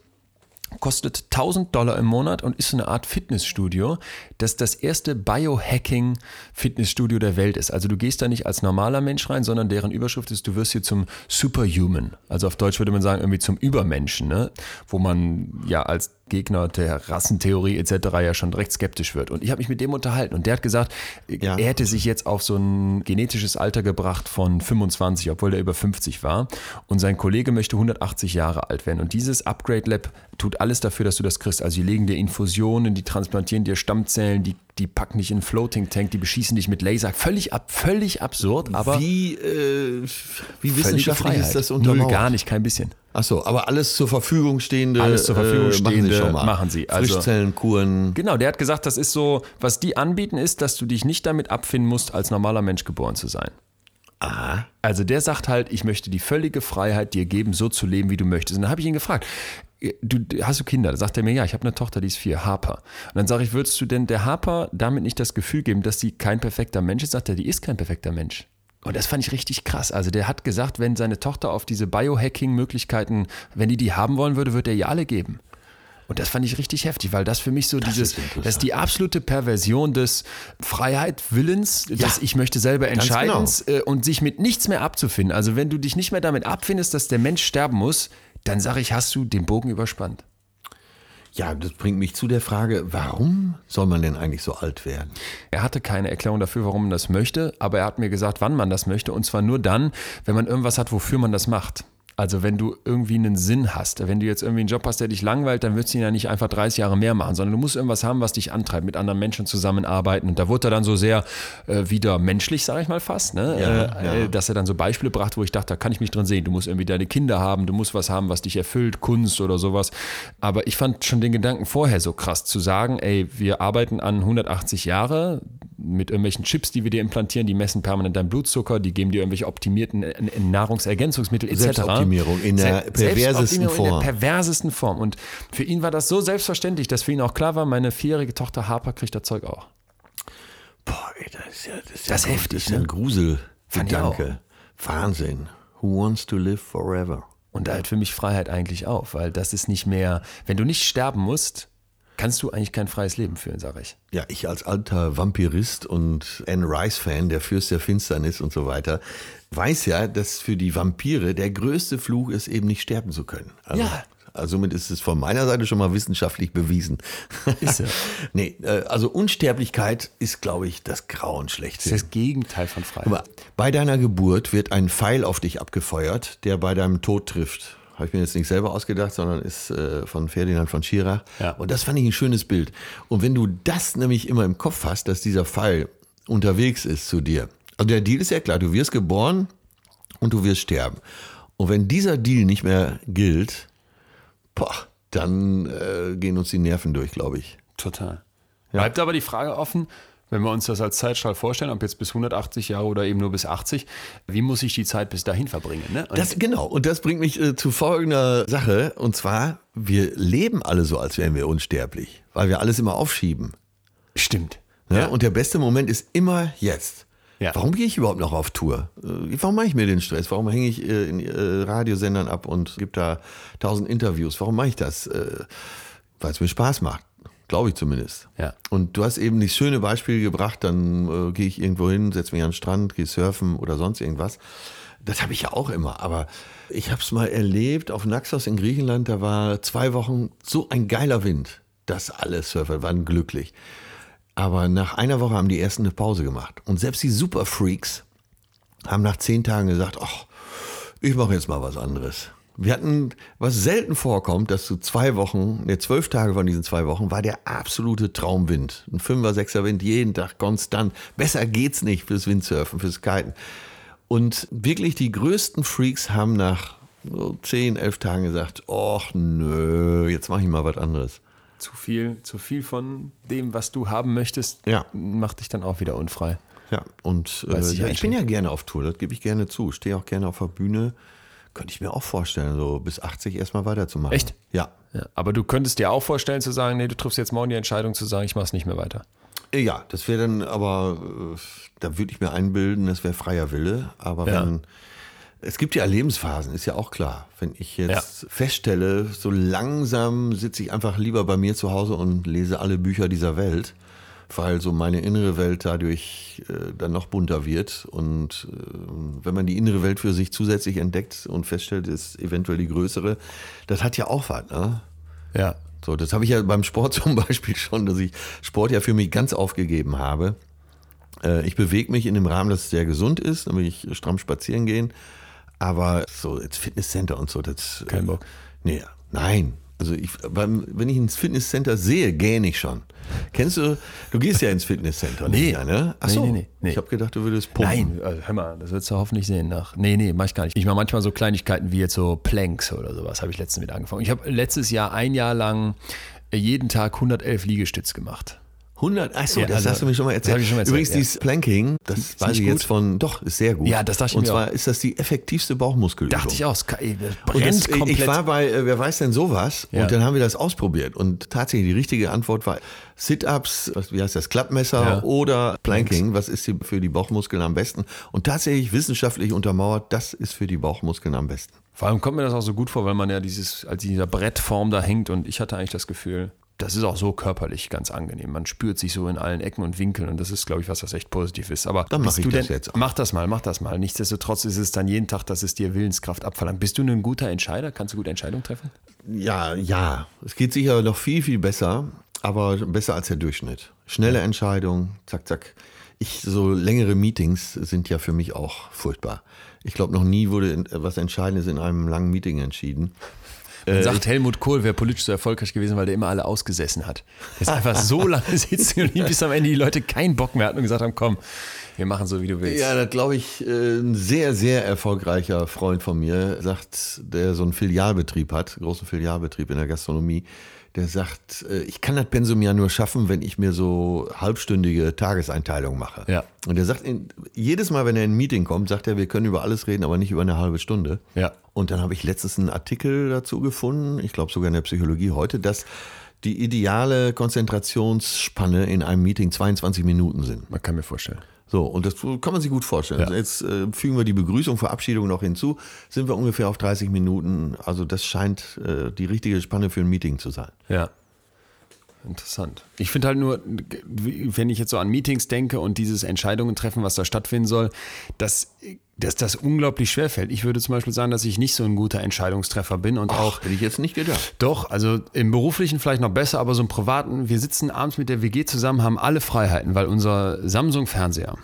Speaker 1: kostet 1000 Dollar im Monat und ist so eine Art Fitnessstudio, das das erste Biohacking-Fitnessstudio der Welt ist. Also du gehst da nicht als normaler Mensch rein, sondern deren Überschrift ist, du wirst hier zum Superhuman. Also auf Deutsch würde man sagen, irgendwie zum Übermenschen, ne? wo man ja als Gegner der Rassentheorie etc. ja schon recht skeptisch wird. Und ich habe mich mit dem unterhalten und der hat gesagt,
Speaker 2: Ja.
Speaker 1: er hätte sich jetzt auf so ein genetisches Alter gebracht von 25, obwohl er über 50 war. Und sein Kollege möchte 180 Jahre alt werden. Und dieses Upgrade Lab tut alles dafür, dass du das kriegst. Also die legen dir Infusionen, die transplantieren dir Stammzellen, die, die packen dich in einen Floating Tank, die beschießen dich mit Laser. Völlig, ab, völlig absurd, aber
Speaker 2: wie, äh, wie wissenschaftlich ist das
Speaker 1: Null,
Speaker 2: untermauert?
Speaker 1: gar nicht, kein bisschen.
Speaker 2: Achso, aber alles zur Verfügung stehende.
Speaker 1: Alles zur Verfügung
Speaker 2: äh, machen
Speaker 1: stehende
Speaker 2: sie schon mal.
Speaker 1: machen sie. Also-
Speaker 2: Frischzellenkuren.
Speaker 1: Genau, der hat gesagt, das ist so, was die anbieten, ist, dass du dich nicht damit abfinden musst, als normaler Mensch geboren zu sein.
Speaker 2: Aha.
Speaker 1: Also der sagt halt, ich möchte die völlige Freiheit dir geben, so zu leben, wie du möchtest. Und dann habe ich ihn gefragt, du, hast du Kinder? Da sagt er mir, ja, ich habe eine Tochter, die ist vier, Harper. Und dann sage ich, würdest du denn der Harper damit nicht das Gefühl geben, dass sie kein perfekter Mensch ist? Sagt er, die ist kein perfekter Mensch. Und das fand ich richtig krass. Also der hat gesagt, wenn seine Tochter auf diese Biohacking-Möglichkeiten, wenn die die haben wollen würde, wird er ihr alle geben. Und das fand ich richtig heftig, weil das für mich so das dieses, ist das ist die absolute Perversion des Freiheit, Willens, ja, dass ich möchte selber entscheiden genau. Äh, und sich mit nichts mehr abzufinden. Also wenn du dich nicht mehr damit abfindest, dass der Mensch sterben muss, dann sage ich, hast du den Bogen überspannt.
Speaker 2: Ja, das bringt mich zu der Frage, warum soll man denn eigentlich so alt werden?
Speaker 1: Er hatte keine Erklärung dafür, warum man das möchte, aber er hat mir gesagt, wann man das möchte. Und zwar nur dann, wenn man irgendwas hat, wofür man das macht. Also wenn du irgendwie einen Sinn hast, wenn du jetzt irgendwie einen Job hast, der dich langweilt, dann würdest du ihn ja nicht einfach 30 Jahre mehr machen, sondern du musst irgendwas haben, was dich antreibt, mit anderen Menschen zusammenarbeiten. Und da wurde er dann so sehr äh, wieder menschlich, sage ich mal fast, ne? Ja, äh, ja. dass er dann so Beispiele brachte, wo ich dachte, da kann ich mich drin sehen. Du musst irgendwie deine Kinder haben, du musst was haben, was dich erfüllt, Kunst oder sowas. Aber ich fand schon den Gedanken vorher so krass zu sagen, ey, wir arbeiten an 180 Jahre, mit irgendwelchen Chips, die wir dir implantieren, die messen permanent deinen Blutzucker, die geben dir irgendwelche optimierten Nahrungsergänzungsmittel etc.
Speaker 2: Selbstoptimierung in der perversesten Form. In
Speaker 1: der perversesten Form. Und für ihn war das so selbstverständlich, dass für ihn auch klar war, meine vierjährige Tochter Harper kriegt das Zeug auch.
Speaker 2: Boah, ey, das ist ja, das ist das ja heftig. Das ist ne? ein Gruselgedanke. Wahnsinn. Who wants to live forever?
Speaker 1: Und da halt für mich Freiheit eigentlich auf, weil das ist nicht mehr, wenn du nicht sterben musst, kannst du eigentlich kein freies Leben führen, sage ich.
Speaker 2: Ja, ich als alter Vampirist und Anne Rice-Fan, der Fürst der Finsternis und so weiter, weiß ja, dass für die Vampire der größte Fluch ist, eben nicht sterben zu können. Also, ja. Also somit ist es von meiner Seite schon mal wissenschaftlich bewiesen. Ist ja. nee, äh, also Unsterblichkeit ist, glaube ich, das Grauen schlecht.
Speaker 1: Das ist das Gegenteil von Freiheit.
Speaker 2: bei deiner Geburt wird ein Pfeil auf dich abgefeuert, der bei deinem Tod trifft habe ich mir jetzt nicht selber ausgedacht, sondern ist äh, von Ferdinand von Schirach. Ja. Und das fand ich ein schönes Bild. Und wenn du das nämlich immer im Kopf hast, dass dieser Pfeil unterwegs ist zu dir. Also der Deal ist ja klar, du wirst geboren und du wirst sterben. Und wenn dieser Deal nicht mehr gilt, boah, dann äh, gehen uns die Nerven durch, glaube ich.
Speaker 1: Total. Ja. Bleibt aber die Frage offen, wenn wir uns das als Zeitstrahl vorstellen, ob jetzt bis 180 Jahre oder eben nur bis 80, wie muss ich die Zeit bis dahin verbringen? Ne?
Speaker 2: Das, genau, und das bringt mich äh, zu folgender Sache. Und zwar, wir leben alle so, als wären wir unsterblich, weil wir alles immer aufschieben.
Speaker 1: Stimmt.
Speaker 2: Ne? Ja? Und der beste Moment ist immer jetzt. Ja. Warum gehe ich überhaupt noch auf Tour? Äh, warum mache ich mir den Stress? Warum hänge ich äh, in Radiosendern ab und gebe da tausend Interviews? Warum mache ich das? Weil es mir Spaß macht. Glaube ich zumindest. Ja. Und du hast eben das schöne Beispiel gebracht, dann äh, gehe ich irgendwo hin, setze mich an den Strand, gehe surfen oder sonst irgendwas. Das habe ich ja auch immer. Aber ich habe es mal erlebt auf Naxos in Griechenland, da war zwei Wochen so ein geiler Wind, dass alle Surfer waren glücklich. Aber nach einer Woche haben die ersten eine Pause gemacht. Und selbst die Superfreaks haben nach zehn Tagen gesagt, ach, ich mache jetzt mal was anderes. Wir hatten, was selten vorkommt, dass du zwei Wochen, ne, zwölf Tage von diesen zwei Wochen, war der absolute Traumwind. Ein Fünfer, Sechser Wind, jeden Tag konstant. Besser geht's nicht fürs Windsurfen, fürs Kiten. Und wirklich die größten Freaks haben nach so zehn, elf Tagen gesagt, ach nö, jetzt mache ich mal was anderes.
Speaker 1: Zu viel, zu viel von dem, was du haben möchtest, ja. macht dich dann auch wieder unfrei.
Speaker 2: Ja, und äh, ja, ich bin ja gerne auf Tour, das gebe ich gerne zu. Stehe auch gerne auf der Bühne. Könnte ich mir auch vorstellen, so bis 80 erstmal weiterzumachen.
Speaker 1: Echt?
Speaker 2: Ja.
Speaker 1: ja. Aber du könntest dir auch vorstellen zu sagen, nee, du triffst jetzt morgen die Entscheidung zu sagen, ich mache es nicht mehr weiter.
Speaker 2: Ja, das wäre dann aber, äh, da würde ich mir einbilden, das wäre freier Wille. Aber ja. wenn, es gibt ja Lebensphasen, ist ja auch klar. Wenn ich jetzt ja. feststelle, so langsam sitze ich einfach lieber bei mir zu Hause und lese alle Bücher dieser Welt weil so meine innere Welt dadurch äh, dann noch bunter wird. Und äh, wenn man die innere Welt für sich zusätzlich entdeckt und feststellt, ist eventuell die größere, das hat ja auch was, ne? Ja. So, das habe ich ja beim Sport zum Beispiel schon, dass ich Sport ja für mich ganz aufgegeben habe. Äh, ich bewege mich in dem Rahmen, dass es sehr gesund ist, nämlich stramm spazieren gehen. Aber so jetzt Fitnesscenter und so, das.
Speaker 1: Kein Bock.
Speaker 2: Nee, nein, also ich, wenn ich ins Fitnesscenter sehe, gähne ich schon. Kennst du, du gehst ja ins Fitnesscenter.
Speaker 1: Nee. Nicht,
Speaker 2: ne?
Speaker 1: Ach so. Nee, nee,
Speaker 2: nee. Ich habe gedacht, du würdest pumpen.
Speaker 1: Nein, also hör mal, das würdest du hoffentlich sehen. Nach. Nee, nee, mach ich gar nicht. Ich mache manchmal so Kleinigkeiten wie jetzt so Planks oder sowas, habe ich letztens mit angefangen. Ich habe letztes Jahr ein Jahr lang jeden Tag 111 Liegestütz gemacht.
Speaker 2: 100, achso,
Speaker 1: Ja,
Speaker 2: das
Speaker 1: also,
Speaker 2: hast du mir schon mal erzählt.
Speaker 1: ich schon mal erzählt,
Speaker 2: Übrigens,
Speaker 1: ja.
Speaker 2: dieses Planking, das
Speaker 1: Ist
Speaker 2: weiß
Speaker 1: nicht
Speaker 2: ich jetzt von, doch, ist sehr gut.
Speaker 1: Ja, das dachte ich
Speaker 2: Und
Speaker 1: mir
Speaker 2: zwar
Speaker 1: auch.
Speaker 2: ist das die effektivste Bauchmuskelübung.
Speaker 1: Dachte ich auch, das
Speaker 2: Und
Speaker 1: brennt
Speaker 2: das,
Speaker 1: komplett.
Speaker 2: ich war bei, äh, wer weiß denn sowas?
Speaker 1: Ja.
Speaker 2: Und dann haben wir das ausprobiert. Und tatsächlich die richtige Antwort war Sit-Ups, wie heißt das, Klappmesser
Speaker 1: Ja.
Speaker 2: oder Planking. Was ist für die Bauchmuskeln am besten? Und tatsächlich wissenschaftlich untermauert, das ist für die Bauchmuskeln am besten.
Speaker 1: Vor allem kommt mir das auch so gut vor, weil man ja dieses, als dieser Brettform da hängt und ich hatte eigentlich das Gefühl, das ist auch so körperlich ganz angenehm. Man spürt sich so in allen Ecken und Winkeln und das ist, glaube ich, was das echt positiv ist. Aber
Speaker 2: Dann mach ich
Speaker 1: du
Speaker 2: das
Speaker 1: denn,
Speaker 2: jetzt auch.
Speaker 1: Mach das mal, mach das mal. Nichtsdestotrotz ist es dann jeden Tag, dass es dir Willenskraft abverlangt. Bist du ein guter Entscheider? Kannst du gute Entscheidungen treffen?
Speaker 2: Ja, ja. Es geht sicher noch viel, viel besser, aber besser als der Durchschnitt. Schnelle Entscheidung, zack, zack. Ich, so längere Meetings sind ja für mich auch furchtbar. Ich glaube, noch nie wurde in- was Entscheidendes in einem langen Meeting entschieden.
Speaker 1: Man
Speaker 2: Äh,
Speaker 1: sagt Helmut Kohl wäre politisch so erfolgreich gewesen, weil der immer alle ausgesessen hat. Der ist einfach so lange sitzen geblieben, bis am Ende die Leute keinen Bock mehr hatten und gesagt haben, komm, wir machen so, wie du willst.
Speaker 2: Ja, das glaube ich, äh, ein sehr, sehr erfolgreicher Freund von mir sagt, der so einen Filialbetrieb hat, großen Filialbetrieb in der Gastronomie, der sagt, äh, ich kann das Pensum ja nur schaffen, wenn ich mir so halbstündige Tageseinteilungen mache.
Speaker 1: Ja.
Speaker 2: Und er sagt, jedes Mal, wenn er in ein Meeting kommt, sagt er, wir können über alles reden, aber nicht über eine halbe Stunde.
Speaker 1: Ja.
Speaker 2: Und dann habe ich letztens einen Artikel dazu gefunden, ich glaube sogar in der Psychologie heute, dass die ideale Konzentrationsspanne in einem Meeting 22 Minuten sind.
Speaker 1: Man kann mir vorstellen.
Speaker 2: So, und das kann man sich gut vorstellen.
Speaker 1: Ja.
Speaker 2: Also jetzt äh, fügen wir die Begrüßung, Verabschiedung noch hinzu, sind wir ungefähr auf 30 Minuten. Also das scheint äh, die richtige Spanne für ein Meeting zu sein.
Speaker 1: Ja. Interessant. Ich finde halt nur, wenn ich jetzt so an Meetings denke und dieses Entscheidungen treffen, was da stattfinden soll, dass, dass das unglaublich schwer fällt. Ich würde zum Beispiel sagen, dass ich nicht so ein guter Entscheidungstreffer bin und auch
Speaker 2: Hätte ich jetzt nicht gedacht.
Speaker 1: Doch, also im beruflichen vielleicht noch besser, aber so im privaten, wir sitzen abends mit der WG zusammen, haben alle Freiheiten, weil unser Samsung-Fernseher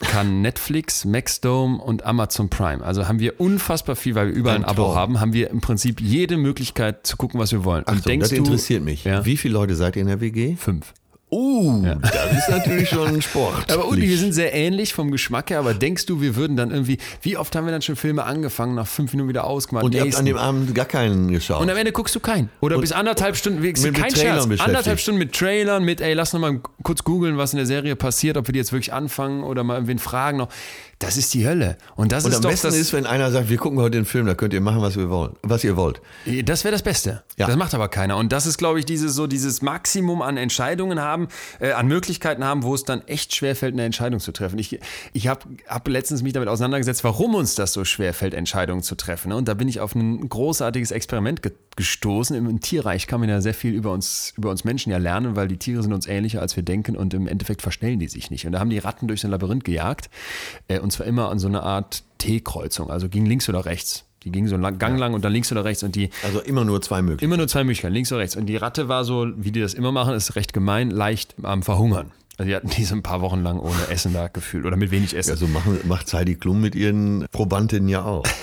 Speaker 1: kann Netflix, Maxdome und Amazon Prime. Also haben wir unfassbar viel, weil wir überall ein,
Speaker 2: Ein
Speaker 1: Abo haben, haben wir im Prinzip jede Möglichkeit zu gucken, was wir wollen.
Speaker 2: Achtung,
Speaker 1: denkst
Speaker 2: das
Speaker 1: du-
Speaker 2: interessiert mich.
Speaker 1: Ja.
Speaker 2: Wie viele Leute seid ihr in der WG?
Speaker 1: Fünf.
Speaker 2: Uh, das ist natürlich schon ein Sport.
Speaker 1: Aber Uli, wir sind sehr ähnlich vom Geschmack her, aber denkst du, wir würden dann irgendwie, wie oft haben wir dann schon Filme angefangen, nach fünf Minuten wieder ausgemacht?
Speaker 2: und ihr habt
Speaker 1: nächsten.
Speaker 2: an dem Abend gar keinen geschaut.
Speaker 1: Und am Ende guckst du keinen. Oder bis anderthalb Stunden, wir-
Speaker 2: mit- mit
Speaker 1: kein Scherz, anderthalb Stunden mit Trailern, mit, ey, lass noch mal kurz googeln, was in der Serie passiert, ob wir die jetzt wirklich anfangen oder mal irgendwen fragen noch. Das ist die Hölle. Und das
Speaker 2: und
Speaker 1: ist
Speaker 2: am
Speaker 1: doch
Speaker 2: besten
Speaker 1: das,
Speaker 2: ist, wenn einer sagt, wir gucken heute den Film, da könnt ihr machen, was, wir wollen, was ihr wollt.
Speaker 1: das wäre das Beste.
Speaker 2: Ja.
Speaker 1: Das macht aber keiner. Und das ist, glaube ich, dieses, so dieses Maximum an Entscheidungen haben, äh, an Möglichkeiten haben, wo es dann echt schwerfällt, eine Entscheidung zu treffen. Ich, ich habe hab letztens mich damit auseinandergesetzt, warum uns das so schwerfällt, Entscheidungen zu treffen. ne? Und da bin ich auf ein großartiges Experiment ge gestoßen. Im Tierreich kann man ja sehr viel über uns, über uns Menschen ja lernen, weil die Tiere sind uns ähnlicher, als wir denken und im Endeffekt verstellen die sich nicht. Und da haben die Ratten durch so ein Labyrinth gejagt äh, und zwar immer an so eine Art T-Kreuzung, also ging links oder rechts. Die ging so einen Gang lang und dann links oder rechts und die
Speaker 2: Also immer nur zwei Möglichkeiten.
Speaker 1: Immer nur zwei Möglichkeiten, links oder rechts. Und die Ratte war so, wie die das immer machen, ist recht gemein, leicht am Verhungern. Also die hatten diese ein paar Wochen lang ohne Essen da gefühlt oder mit wenig Essen.
Speaker 2: Ja, so machen, macht Heidi Klum mit ihren Probandinnen ja auch.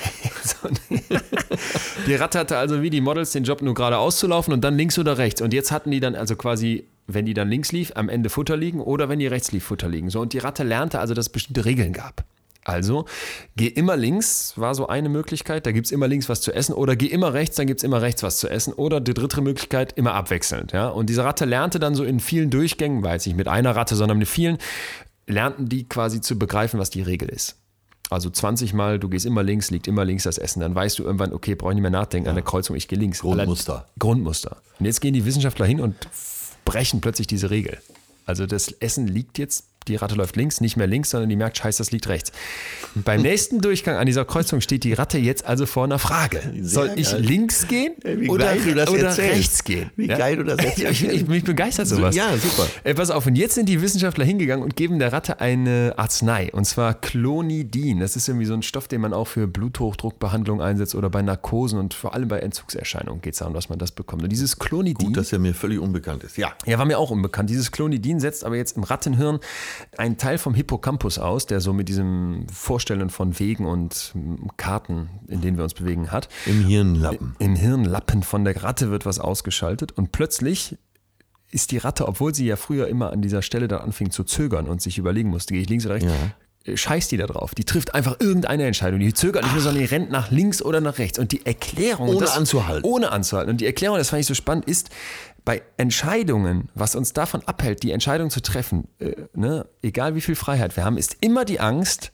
Speaker 1: Die Ratte hatte also wie die Models den Job nur gerade auszulaufen und dann links oder rechts. Und jetzt hatten die dann also quasi, wenn die dann links lief, am Ende Futter liegen oder wenn die rechts lief, Futter liegen. So, und die Ratte lernte also, dass es bestimmte Regeln gab. Also, geh immer links, war so eine Möglichkeit, da gibt es immer links was zu essen, oder geh immer rechts, dann gibt es immer rechts was zu essen, oder die dritte Möglichkeit, immer abwechselnd. Ja? Und diese Ratte lernte dann so in vielen Durchgängen, war jetzt nicht mit einer Ratte, sondern mit vielen, lernten die quasi zu begreifen, was die Regel ist. Also 20 Mal, du gehst immer links, liegt immer links das Essen. Dann weißt du irgendwann, okay, brauche ich nicht mehr nachdenken an der Kreuzung, ich gehe links.
Speaker 2: Grundmuster.
Speaker 1: Allein- Grundmuster. Und jetzt gehen die Wissenschaftler hin und brechen plötzlich diese Regel. Also das Essen liegt jetzt, die Ratte läuft links, nicht mehr links, sondern die merkt, scheiße, das liegt rechts. Und beim nächsten Durchgang an dieser Kreuzung steht die Ratte jetzt also vor einer Frage. Soll ich
Speaker 2: geil.
Speaker 1: links gehen
Speaker 2: Wie
Speaker 1: oder, oder rechts gehen?
Speaker 2: Wie geil du das
Speaker 1: ich,
Speaker 2: erzählst.
Speaker 1: ich, ich, mich begeistert sowas.
Speaker 2: Ja, super.
Speaker 1: Äh, pass auf, und jetzt sind die Wissenschaftler hingegangen und geben der Ratte eine Arznei, und zwar Clonidin. Das ist irgendwie so ein Stoff, den man auch für Bluthochdruckbehandlung einsetzt oder bei Narkosen und vor allem bei Entzugserscheinungen geht es darum, dass man das bekommt. Und dieses Clonidin,
Speaker 2: Gut, dass er mir völlig unbekannt ist. Ja.
Speaker 1: ja, war mir auch unbekannt. Dieses Clonidin setzt aber jetzt im Rattenhirn einen Teil vom Hippocampus aus, der so mit diesem Vorstellen von Wegen und Karten, in denen wir uns bewegen, hat.
Speaker 2: Im Hirnlappen.
Speaker 1: Im Hirnlappen von der Ratte wird was ausgeschaltet und plötzlich ist die Ratte, obwohl sie ja früher immer an dieser Stelle dann anfing zu zögern und sich überlegen musste, gehe ich links oder rechts, äh, scheißt die da drauf. Die trifft einfach irgendeine Entscheidung. Die zögert nicht mehr, sondern die rennt nach links oder nach rechts. Und die Erklärung.
Speaker 2: Ohne
Speaker 1: das,
Speaker 2: anzuhalten.
Speaker 1: Ohne anzuhalten. Und die Erklärung, das fand ich so spannend, ist, bei Entscheidungen, was uns davon abhält, die Entscheidung zu treffen, äh, ne, egal wie viel Freiheit wir haben, ist immer die Angst,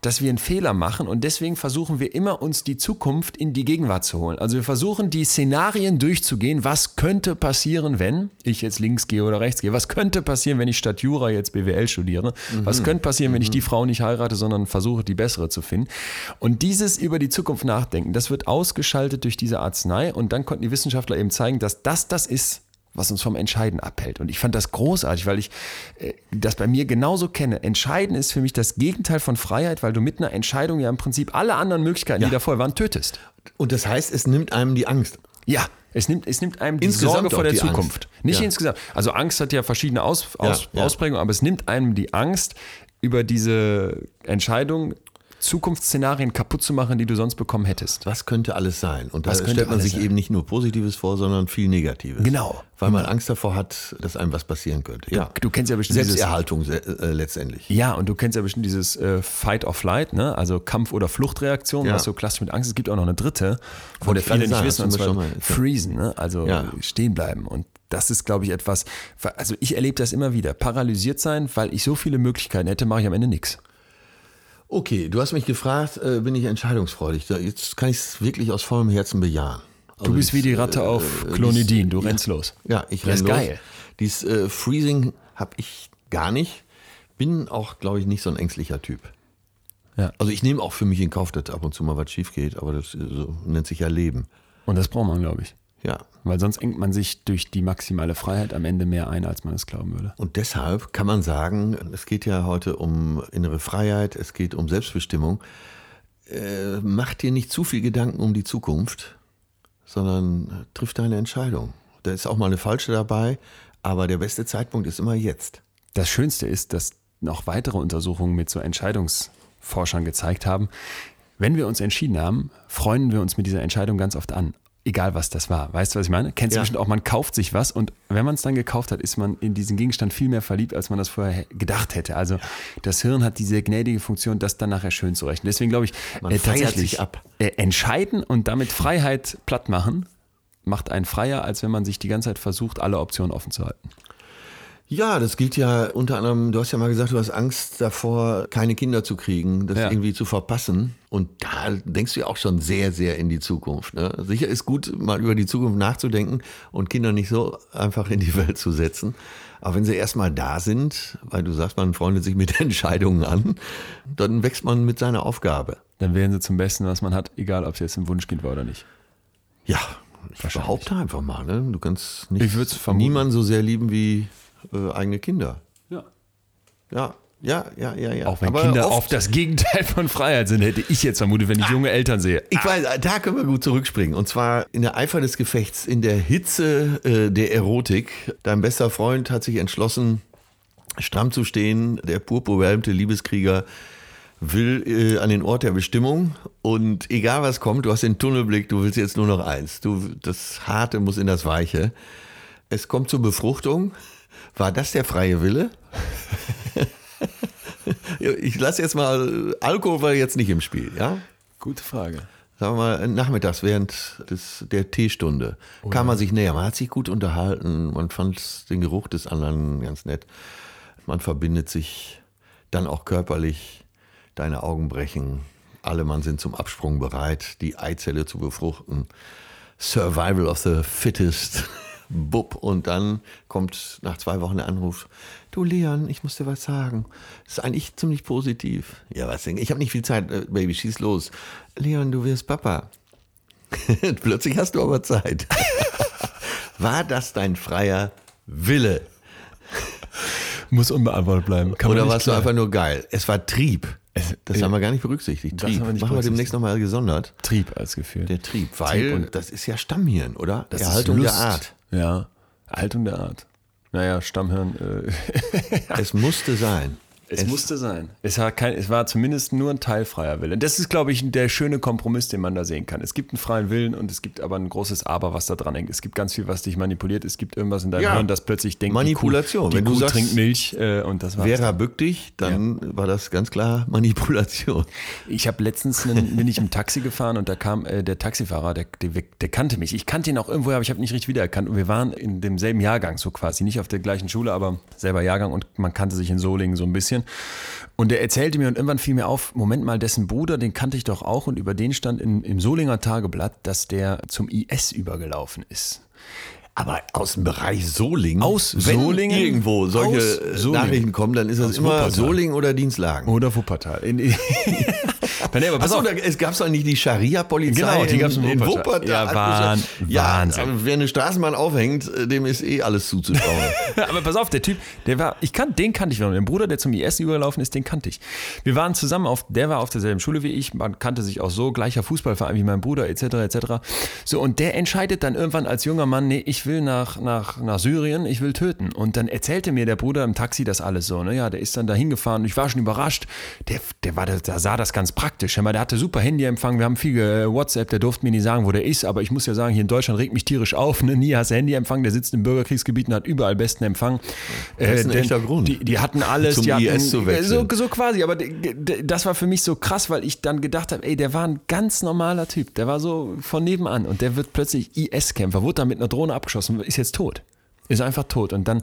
Speaker 1: dass wir einen Fehler machen und deswegen versuchen wir immer, uns die Zukunft in die Gegenwart zu holen. Also wir versuchen, die Szenarien durchzugehen, was könnte passieren, wenn ich jetzt links gehe oder rechts gehe, was könnte passieren, wenn ich statt Jura jetzt BWL studiere, mhm. was könnte passieren, wenn ich die Frau nicht heirate, sondern versuche, die bessere zu finden. Und dieses über die Zukunft nachdenken, das wird ausgeschaltet durch diese Arznei und dann konnten die Wissenschaftler eben zeigen, dass das das ist, was uns vom Entscheiden abhält. Und ich fand das großartig, weil ich äh, das bei mir genauso kenne. Entscheiden ist für mich das Gegenteil von Freiheit, weil du mit einer Entscheidung ja im Prinzip alle anderen Möglichkeiten, ja. die davor waren, tötest.
Speaker 2: Und das heißt, es nimmt einem die Angst.
Speaker 1: Ja, es nimmt, es nimmt einem die Insgesamt Sorge vor der Zukunft. Angst. Nicht ja. insgesamt. Also Angst hat ja verschiedene Aus, Aus, ja, Ausprägungen, aber es nimmt einem die Angst, über diese Entscheidung Zukunftsszenarien kaputt zu machen, die du sonst bekommen hättest.
Speaker 2: Was könnte alles sein? Und da stellt man sich sein? eben nicht nur Positives vor, sondern viel Negatives.
Speaker 1: Genau.
Speaker 2: Weil man Angst davor hat, dass einem was passieren könnte.
Speaker 1: Ja. Du, du kennst ja bestimmt
Speaker 2: Selbsterhaltung dieses, äh, letztendlich.
Speaker 1: Ja, und du kennst ja bestimmt dieses äh, Fight or Flight, ne? also Kampf- oder Fluchtreaktion, ja. was so klassisch mit Angst ist. Es gibt auch noch eine dritte, wo der viele nicht wissen, und zwar Freezen, ne? also ja. stehen bleiben. Und das ist, glaube ich, etwas, also ich erlebe das immer wieder. Paralysiert sein, weil ich so viele Möglichkeiten hätte, mache ich am Ende nichts.
Speaker 2: Okay, du hast mich gefragt, äh, bin ich entscheidungsfreudig? Jetzt kann ich es wirklich aus vollem Herzen bejahen.
Speaker 1: Also du bist wie die Ratte äh, auf Klonidin, du rennst
Speaker 2: ja,
Speaker 1: los.
Speaker 2: Ja, ich renne los. geil. Dieses äh, Freezing habe ich gar nicht. Bin auch, glaube ich, nicht so ein ängstlicher Typ. Ja. Also ich nehme auch für mich in Kauf, dass ab und zu mal was schief geht, aber das so, nennt sich ja Leben.
Speaker 1: Und das braucht man, glaube ich.
Speaker 2: Ja.
Speaker 1: Weil sonst engt man sich durch die maximale Freiheit am Ende mehr ein, als man es glauben würde.
Speaker 2: Und deshalb kann man sagen, es geht ja heute um innere Freiheit, es geht um Selbstbestimmung. Äh, mach dir nicht zu viel Gedanken um die Zukunft, sondern triff deine Entscheidung. Da ist auch mal eine falsche dabei, aber der beste Zeitpunkt ist immer jetzt.
Speaker 1: Das Schönste ist, dass noch weitere Untersuchungen mit so Entscheidungsforschern gezeigt haben, wenn wir uns entschieden haben, freuen wir uns mit dieser Entscheidung ganz oft an egal was das war. Weißt du, was ich meine? Kennst du bestimmt auch, man kauft sich was und wenn man es dann gekauft hat, ist man in diesen Gegenstand viel mehr verliebt, als man das vorher gedacht hätte. Also das Hirn hat diese gnädige Funktion, das dann nachher schön zu rechnen. Deswegen glaube ich,
Speaker 2: man äh, tatsächlich ab.
Speaker 1: Äh, entscheiden und damit Freiheit platt machen, macht einen freier, als wenn man sich die ganze Zeit versucht, alle Optionen offen zu halten.
Speaker 2: Ja, das gilt ja unter anderem, du hast ja mal gesagt, du hast Angst davor, keine Kinder zu kriegen, das ja. irgendwie zu verpassen. Und da denkst du ja auch schon sehr, sehr in die Zukunft. Ne? Sicher ist gut, mal über die Zukunft nachzudenken und Kinder nicht so einfach in die Welt zu setzen. Aber wenn sie erstmal da sind, weil du sagst, man freundet sich mit Entscheidungen an, dann wächst man mit seiner Aufgabe.
Speaker 1: Dann werden sie zum Besten, was man hat, egal ob es jetzt ein Wunschkind war oder nicht.
Speaker 2: Ja, ich behaupte einfach mal, ne? du kannst nicht niemanden so sehr lieben wie äh, eigene Kinder.
Speaker 1: Ja.
Speaker 2: Ja, ja, ja, ja, ja.
Speaker 1: Auch wenn Aber Kinder oft das Gegenteil von Freiheit sind, hätte ich jetzt vermutet, wenn ich ah, junge Eltern sehe.
Speaker 2: Ich weiß, da können wir gut zurückspringen. Und zwar in der Eifer des Gefechts, in der Hitze äh, der Erotik. Dein bester Freund hat sich entschlossen, stramm zu stehen. Der purpurwärmte Liebeskrieger will äh, an den Ort der Bestimmung und egal was kommt, du hast den Tunnelblick, du willst jetzt nur noch eins. Du, das Harte muss in das Weiche. Es kommt zur Befruchtung. War das der freie Wille? ich lasse jetzt mal, Alkohol war jetzt nicht im Spiel, ja?
Speaker 1: Gute Frage.
Speaker 2: Sagen wir mal, nachmittags während des, der Teestunde oh, kam man sich näher. Man hat sich gut unterhalten, man fand den Geruch des anderen ganz nett. Man verbindet sich dann auch körperlich, deine Augen brechen, alle Mann sind zum Absprung bereit, die Eizelle zu befruchten. Survival of the fittest. Bub. Und dann kommt nach zwei Wochen der Anruf, du Leon, ich muss dir was sagen. Das ist eigentlich ziemlich positiv. Ja, was denn? Ich habe nicht viel Zeit, äh, Baby, schieß los. Leon, du wirst Papa. Plötzlich hast du aber Zeit. War das dein freier Wille?
Speaker 1: Muss unbeantwortet bleiben.
Speaker 2: Kann Oder warst du einfach nur geil? Es war Trieb. Es, das äh, haben wir gar nicht berücksichtigt. Trieb. Wir Machen wir demnächst nochmal gesondert.
Speaker 1: Trieb als Gefühl.
Speaker 2: Der Trieb, weil Trieb das ist ja Stammhirn, oder?
Speaker 1: Das Erhaltung der Art. Ja, Haltung der Art. Naja, Stammhirn. Äh,
Speaker 2: es musste sein.
Speaker 1: Es, musste sein. Es war, kein, es war zumindest nur ein teilfreier Wille. Das ist, glaube ich, der schöne Kompromiss, den man da sehen kann. Es gibt einen freien Willen und es gibt aber ein großes Aber, was da dran hängt. Es gibt ganz viel, was dich manipuliert. Es gibt irgendwas in deinem
Speaker 2: Ja.
Speaker 1: Hirn, das plötzlich denkt,
Speaker 2: Manipulation.
Speaker 1: Die Kuh, die
Speaker 2: Wenn du
Speaker 1: Kuh
Speaker 2: sagst,
Speaker 1: trinkt Milch äh, und das war's.
Speaker 2: Vera bück dich, dann war das ganz klar Manipulation.
Speaker 1: Ich habe letztens einen, bin ich im Taxi gefahren und da kam äh, der Taxifahrer, der, der, der kannte mich. Ich kannte ihn auch irgendwoher, aber ich habe ihn nicht richtig wiedererkannt. Und wir waren in demselben Jahrgang, so quasi. Nicht auf der gleichen Schule, aber selber Jahrgang und man kannte sich in Solingen so ein bisschen. Und er erzählte mir und irgendwann fiel mir auf, Moment mal, dessen Bruder, den kannte ich doch auch und über den stand in, im Solinger Tageblatt, dass der zum IS übergelaufen ist.
Speaker 2: Aber aus dem Bereich Solingen.
Speaker 1: Aus
Speaker 2: wenn
Speaker 1: Solingen?
Speaker 2: irgendwo solche
Speaker 1: Solingen.
Speaker 2: Nachrichten kommen, dann ist das
Speaker 1: Aus
Speaker 2: immer
Speaker 1: Wuppertal.
Speaker 2: Solingen oder Dienstlagen.
Speaker 1: Oder Wuppertal. Nee, aber pass
Speaker 2: Achso,
Speaker 1: auf.
Speaker 2: da, es gab doch nicht die Scharia-Polizei
Speaker 1: Genau, die gab's in
Speaker 2: in, in
Speaker 1: Wuppertal. Ja, Wahn-
Speaker 2: ja,
Speaker 1: Wahnsinn.
Speaker 2: aber wer eine Straßenbahn aufhängt, äh, dem ist eh alles zuzutrauen.
Speaker 1: Aber pass auf, der Typ, der war, ich kann, den kannte ich noch. Den Bruder, der zum IS übergelaufen ist, den kannte ich. Wir waren zusammen auf, der war auf derselben Schule wie ich, man kannte sich auch so, gleicher Fußballverein wie mein Bruder, etc., etc. So, und der entscheidet dann irgendwann als junger Mann, nee, ich will nach, nach, nach Syrien, ich will töten. Und dann erzählte mir der Bruder im Taxi das alles so, ne, ja, der ist dann da hingefahren und ich war schon überrascht. Der, der war, da sah das ganz praktisch. Hör mal, Der hatte super Handyempfang, wir haben viel ge- WhatsApp, der durfte mir nicht sagen, wo der ist, aber ich muss ja sagen, hier in Deutschland regt mich tierisch auf, ne? nie hast du Handyempfang, der sitzt im Bürgerkriegsgebiet und hat überall besten Empfang.
Speaker 2: Das ist ein
Speaker 1: denn
Speaker 2: echter Grund.
Speaker 1: Die, die hatten alles,
Speaker 2: Zum
Speaker 1: die hatten,
Speaker 2: IS zu wechseln.
Speaker 1: So, so quasi, aber das war für mich so krass, weil ich dann gedacht habe, ey, der war ein ganz normaler Typ, der war so von nebenan und der wird plötzlich IS-Kämpfer, wurde da mit einer Drohne abgeschossen, ist jetzt tot. Ist einfach tot. Und dann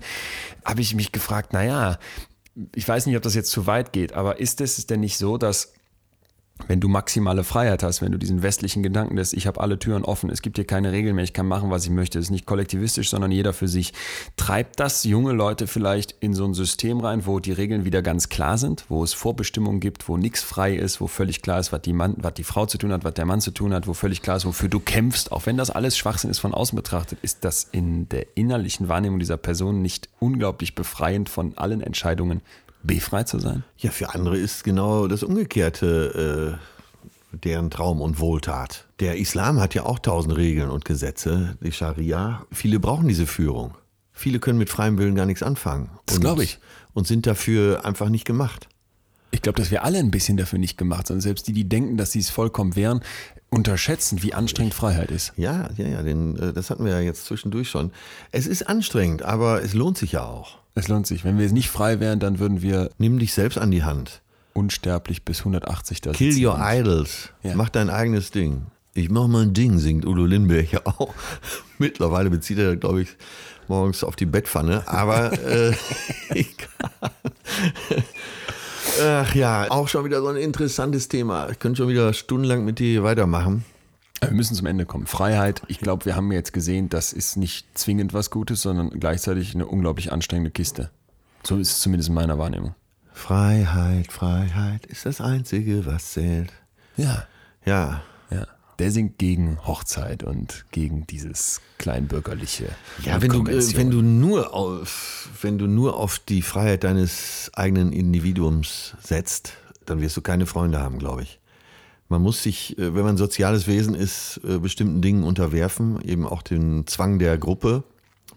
Speaker 1: habe ich mich gefragt, naja, ich weiß nicht, ob das jetzt zu weit geht, aber ist es denn nicht so, dass wenn du maximale Freiheit hast, wenn du diesen westlichen Gedanken lässt, ich habe alle Türen offen, es gibt hier keine Regeln mehr, ich kann machen, was ich möchte, es ist nicht kollektivistisch, sondern jeder für sich. Treibt das junge Leute vielleicht in so ein System rein, wo die Regeln wieder ganz klar sind, wo es Vorbestimmungen gibt, wo nichts frei ist, wo völlig klar ist, was die, Mann, was die Frau zu tun hat, was der Mann zu tun hat, wo völlig klar ist, wofür du kämpfst, auch wenn das alles Schwachsinn ist von außen betrachtet, ist das in der innerlichen Wahrnehmung dieser Person nicht unglaublich befreiend von allen Entscheidungen, befreit zu sein?
Speaker 2: ja, für andere ist genau das Umgekehrte äh, deren Traum und Wohltat. Der Islam hat ja auch tausend Regeln und Gesetze, die Scharia. Viele brauchen diese Führung. Viele können mit freiem Willen gar nichts anfangen.
Speaker 1: Das
Speaker 2: Und-
Speaker 1: glaub ich.
Speaker 2: Und sind dafür einfach nicht gemacht.
Speaker 1: Ich glaube, dass wir alle ein bisschen dafür nicht gemacht sind. Selbst die, die denken, dass sie es vollkommen wären, unterschätzen, wie anstrengend Freiheit ist.
Speaker 2: Ja, ja, ja, den, äh, das hatten wir ja jetzt zwischendurch schon. Es ist anstrengend, aber es lohnt sich ja auch.
Speaker 1: Es lohnt sich. Wenn wir nicht frei wären, dann würden wir
Speaker 2: Nimm dich selbst an die Hand.
Speaker 1: unsterblich bis 180 da
Speaker 2: Kill your
Speaker 1: und-
Speaker 2: idols.
Speaker 1: Ja.
Speaker 2: Mach dein eigenes Ding. Ich mach mein Ding, singt Udo Lindenberg ja auch. Mittlerweile bezieht er, glaube ich, morgens auf die Bettpfanne. Aber äh, egal. Ach ja, auch schon wieder so ein interessantes Thema. Ich könnte schon wieder stundenlang mit dir weitermachen.
Speaker 1: Wir müssen zum Ende kommen. Freiheit. Ich glaube, wir haben jetzt gesehen, das ist nicht zwingend was Gutes, sondern gleichzeitig eine unglaublich anstrengende Kiste. So ist es zumindest in meiner Wahrnehmung.
Speaker 2: Freiheit, Freiheit ist das Einzige, was zählt.
Speaker 1: Ja.
Speaker 2: Ja,
Speaker 1: Ja. Der singt gegen Hochzeit und gegen dieses kleinbürgerliche.
Speaker 2: Ja, wenn du, äh, wenn du nur auf, wenn du nur auf die Freiheit deines eigenen Individuums setzt, dann wirst du keine Freunde haben, glaube ich. Man muss sich, äh, wenn man ein soziales Wesen ist, äh, bestimmten Dingen unterwerfen, eben auch den Zwang der Gruppe,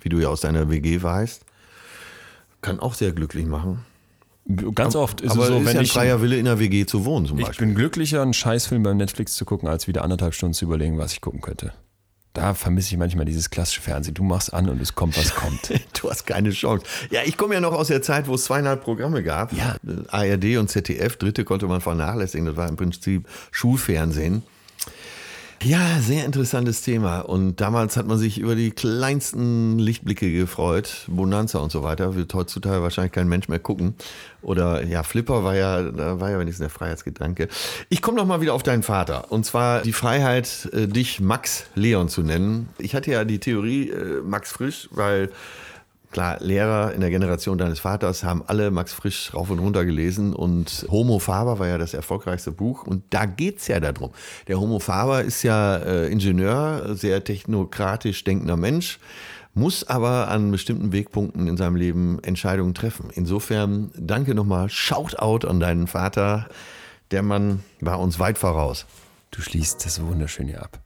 Speaker 2: wie du ja aus deiner WG weißt, kann auch sehr glücklich machen.
Speaker 1: Ganz oft ist
Speaker 2: Aber
Speaker 1: es so,
Speaker 2: ist
Speaker 1: wenn
Speaker 2: ja ein
Speaker 1: ich
Speaker 2: freier Wille in der WG zu wohnen zum
Speaker 1: Ich
Speaker 2: Beispiel.
Speaker 1: bin glücklicher, einen Scheißfilm beim Netflix zu gucken, als wieder anderthalb Stunden zu überlegen, was ich gucken könnte. Da vermisse ich manchmal dieses klassische Fernsehen. Du machst an und es kommt, was kommt.
Speaker 2: Du hast keine Chance. Ja, ich komme ja noch aus der Zeit, wo es zweieinhalb Programme gab.
Speaker 1: Ja.
Speaker 2: ARD und ZDF. Dritte konnte man vernachlässigen. Das war im Prinzip Schulfernsehen. Ja, sehr interessantes Thema. Und damals hat man sich über die kleinsten Lichtblicke gefreut. Bonanza und so weiter. Wird heutzutage wahrscheinlich kein Mensch mehr gucken. Oder ja, Flipper war ja, da war ja wenigstens der Freiheitsgedanke. Ich komme noch mal wieder auf deinen Vater. Und zwar die Freiheit, äh, dich Max Leon zu nennen. Ich hatte ja die Theorie äh, Max Frisch, weil Klar, Lehrer in der Generation deines Vaters haben alle Max Frisch rauf und runter gelesen und Homo Faber war ja das erfolgreichste Buch und da geht's ja darum. Der Homo Faber ist ja äh, Ingenieur, sehr technokratisch denkender Mensch, muss aber an bestimmten Wegpunkten in seinem Leben Entscheidungen treffen. Insofern danke nochmal, Shoutout an deinen Vater. Der Mann war uns weit voraus.
Speaker 1: Du schließt das wunderschön hier ab.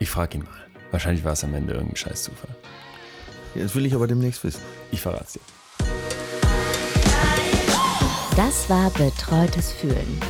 Speaker 1: Ich frage ihn mal. Wahrscheinlich war es am Ende irgendein Scheißzufall.
Speaker 2: Jetzt will ich aber demnächst wissen.
Speaker 1: Ich verrate dir.
Speaker 3: Das war Betreutes Fühlen.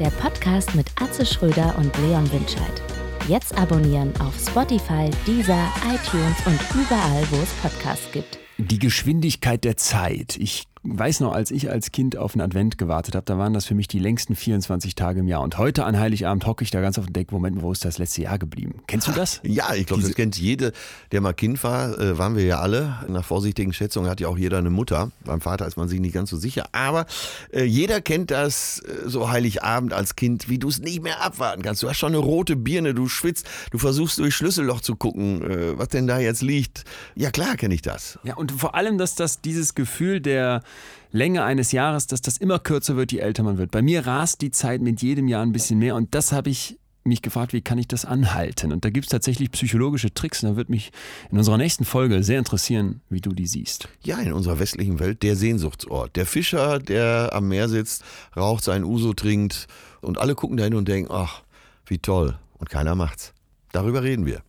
Speaker 3: Der Podcast mit Atze Schröder und Leon Winscheid. Jetzt abonnieren auf Spotify, Deezer, iTunes und überall, wo es Podcasts gibt.
Speaker 1: Die Geschwindigkeit der Zeit. Ich weiß noch, als ich als Kind auf den Advent gewartet habe, da waren das für mich die längsten 24 Tage im Jahr. Und heute an Heiligabend hocke ich da ganz auf dem Deck, Moment, wo ist das letzte Jahr geblieben? Kennst du das?
Speaker 2: Ja, ich glaube, das kennt jede, der mal Kind war, äh, waren wir ja alle. Nach vorsichtigen Schätzungen hat ja auch jeder eine Mutter. Beim Vater ist man sich nicht ganz so sicher. Aber äh, jeder kennt das äh, so Heiligabend als Kind, wie du es nicht mehr abwarten kannst. Du hast schon eine rote Birne, du schwitzt, du versuchst durch Schlüsselloch zu gucken, äh, was denn da jetzt liegt. Ja, klar kenne ich das.
Speaker 1: Ja, und vor allem, dass das dieses Gefühl der Länge eines Jahres, dass das immer kürzer wird, je älter man wird. Bei mir rast die Zeit mit jedem Jahr ein bisschen mehr und das habe ich mich gefragt, wie kann ich das anhalten? Und da gibt es tatsächlich psychologische Tricks und da wird mich in unserer nächsten Folge sehr interessieren, wie du die siehst.
Speaker 2: Ja, in unserer westlichen Welt der Sehnsuchtsort. Der Fischer, der am Meer sitzt, raucht sein Uso, trinkt und alle gucken dahin und denken, ach, wie toll. Und keiner macht's. Darüber reden wir.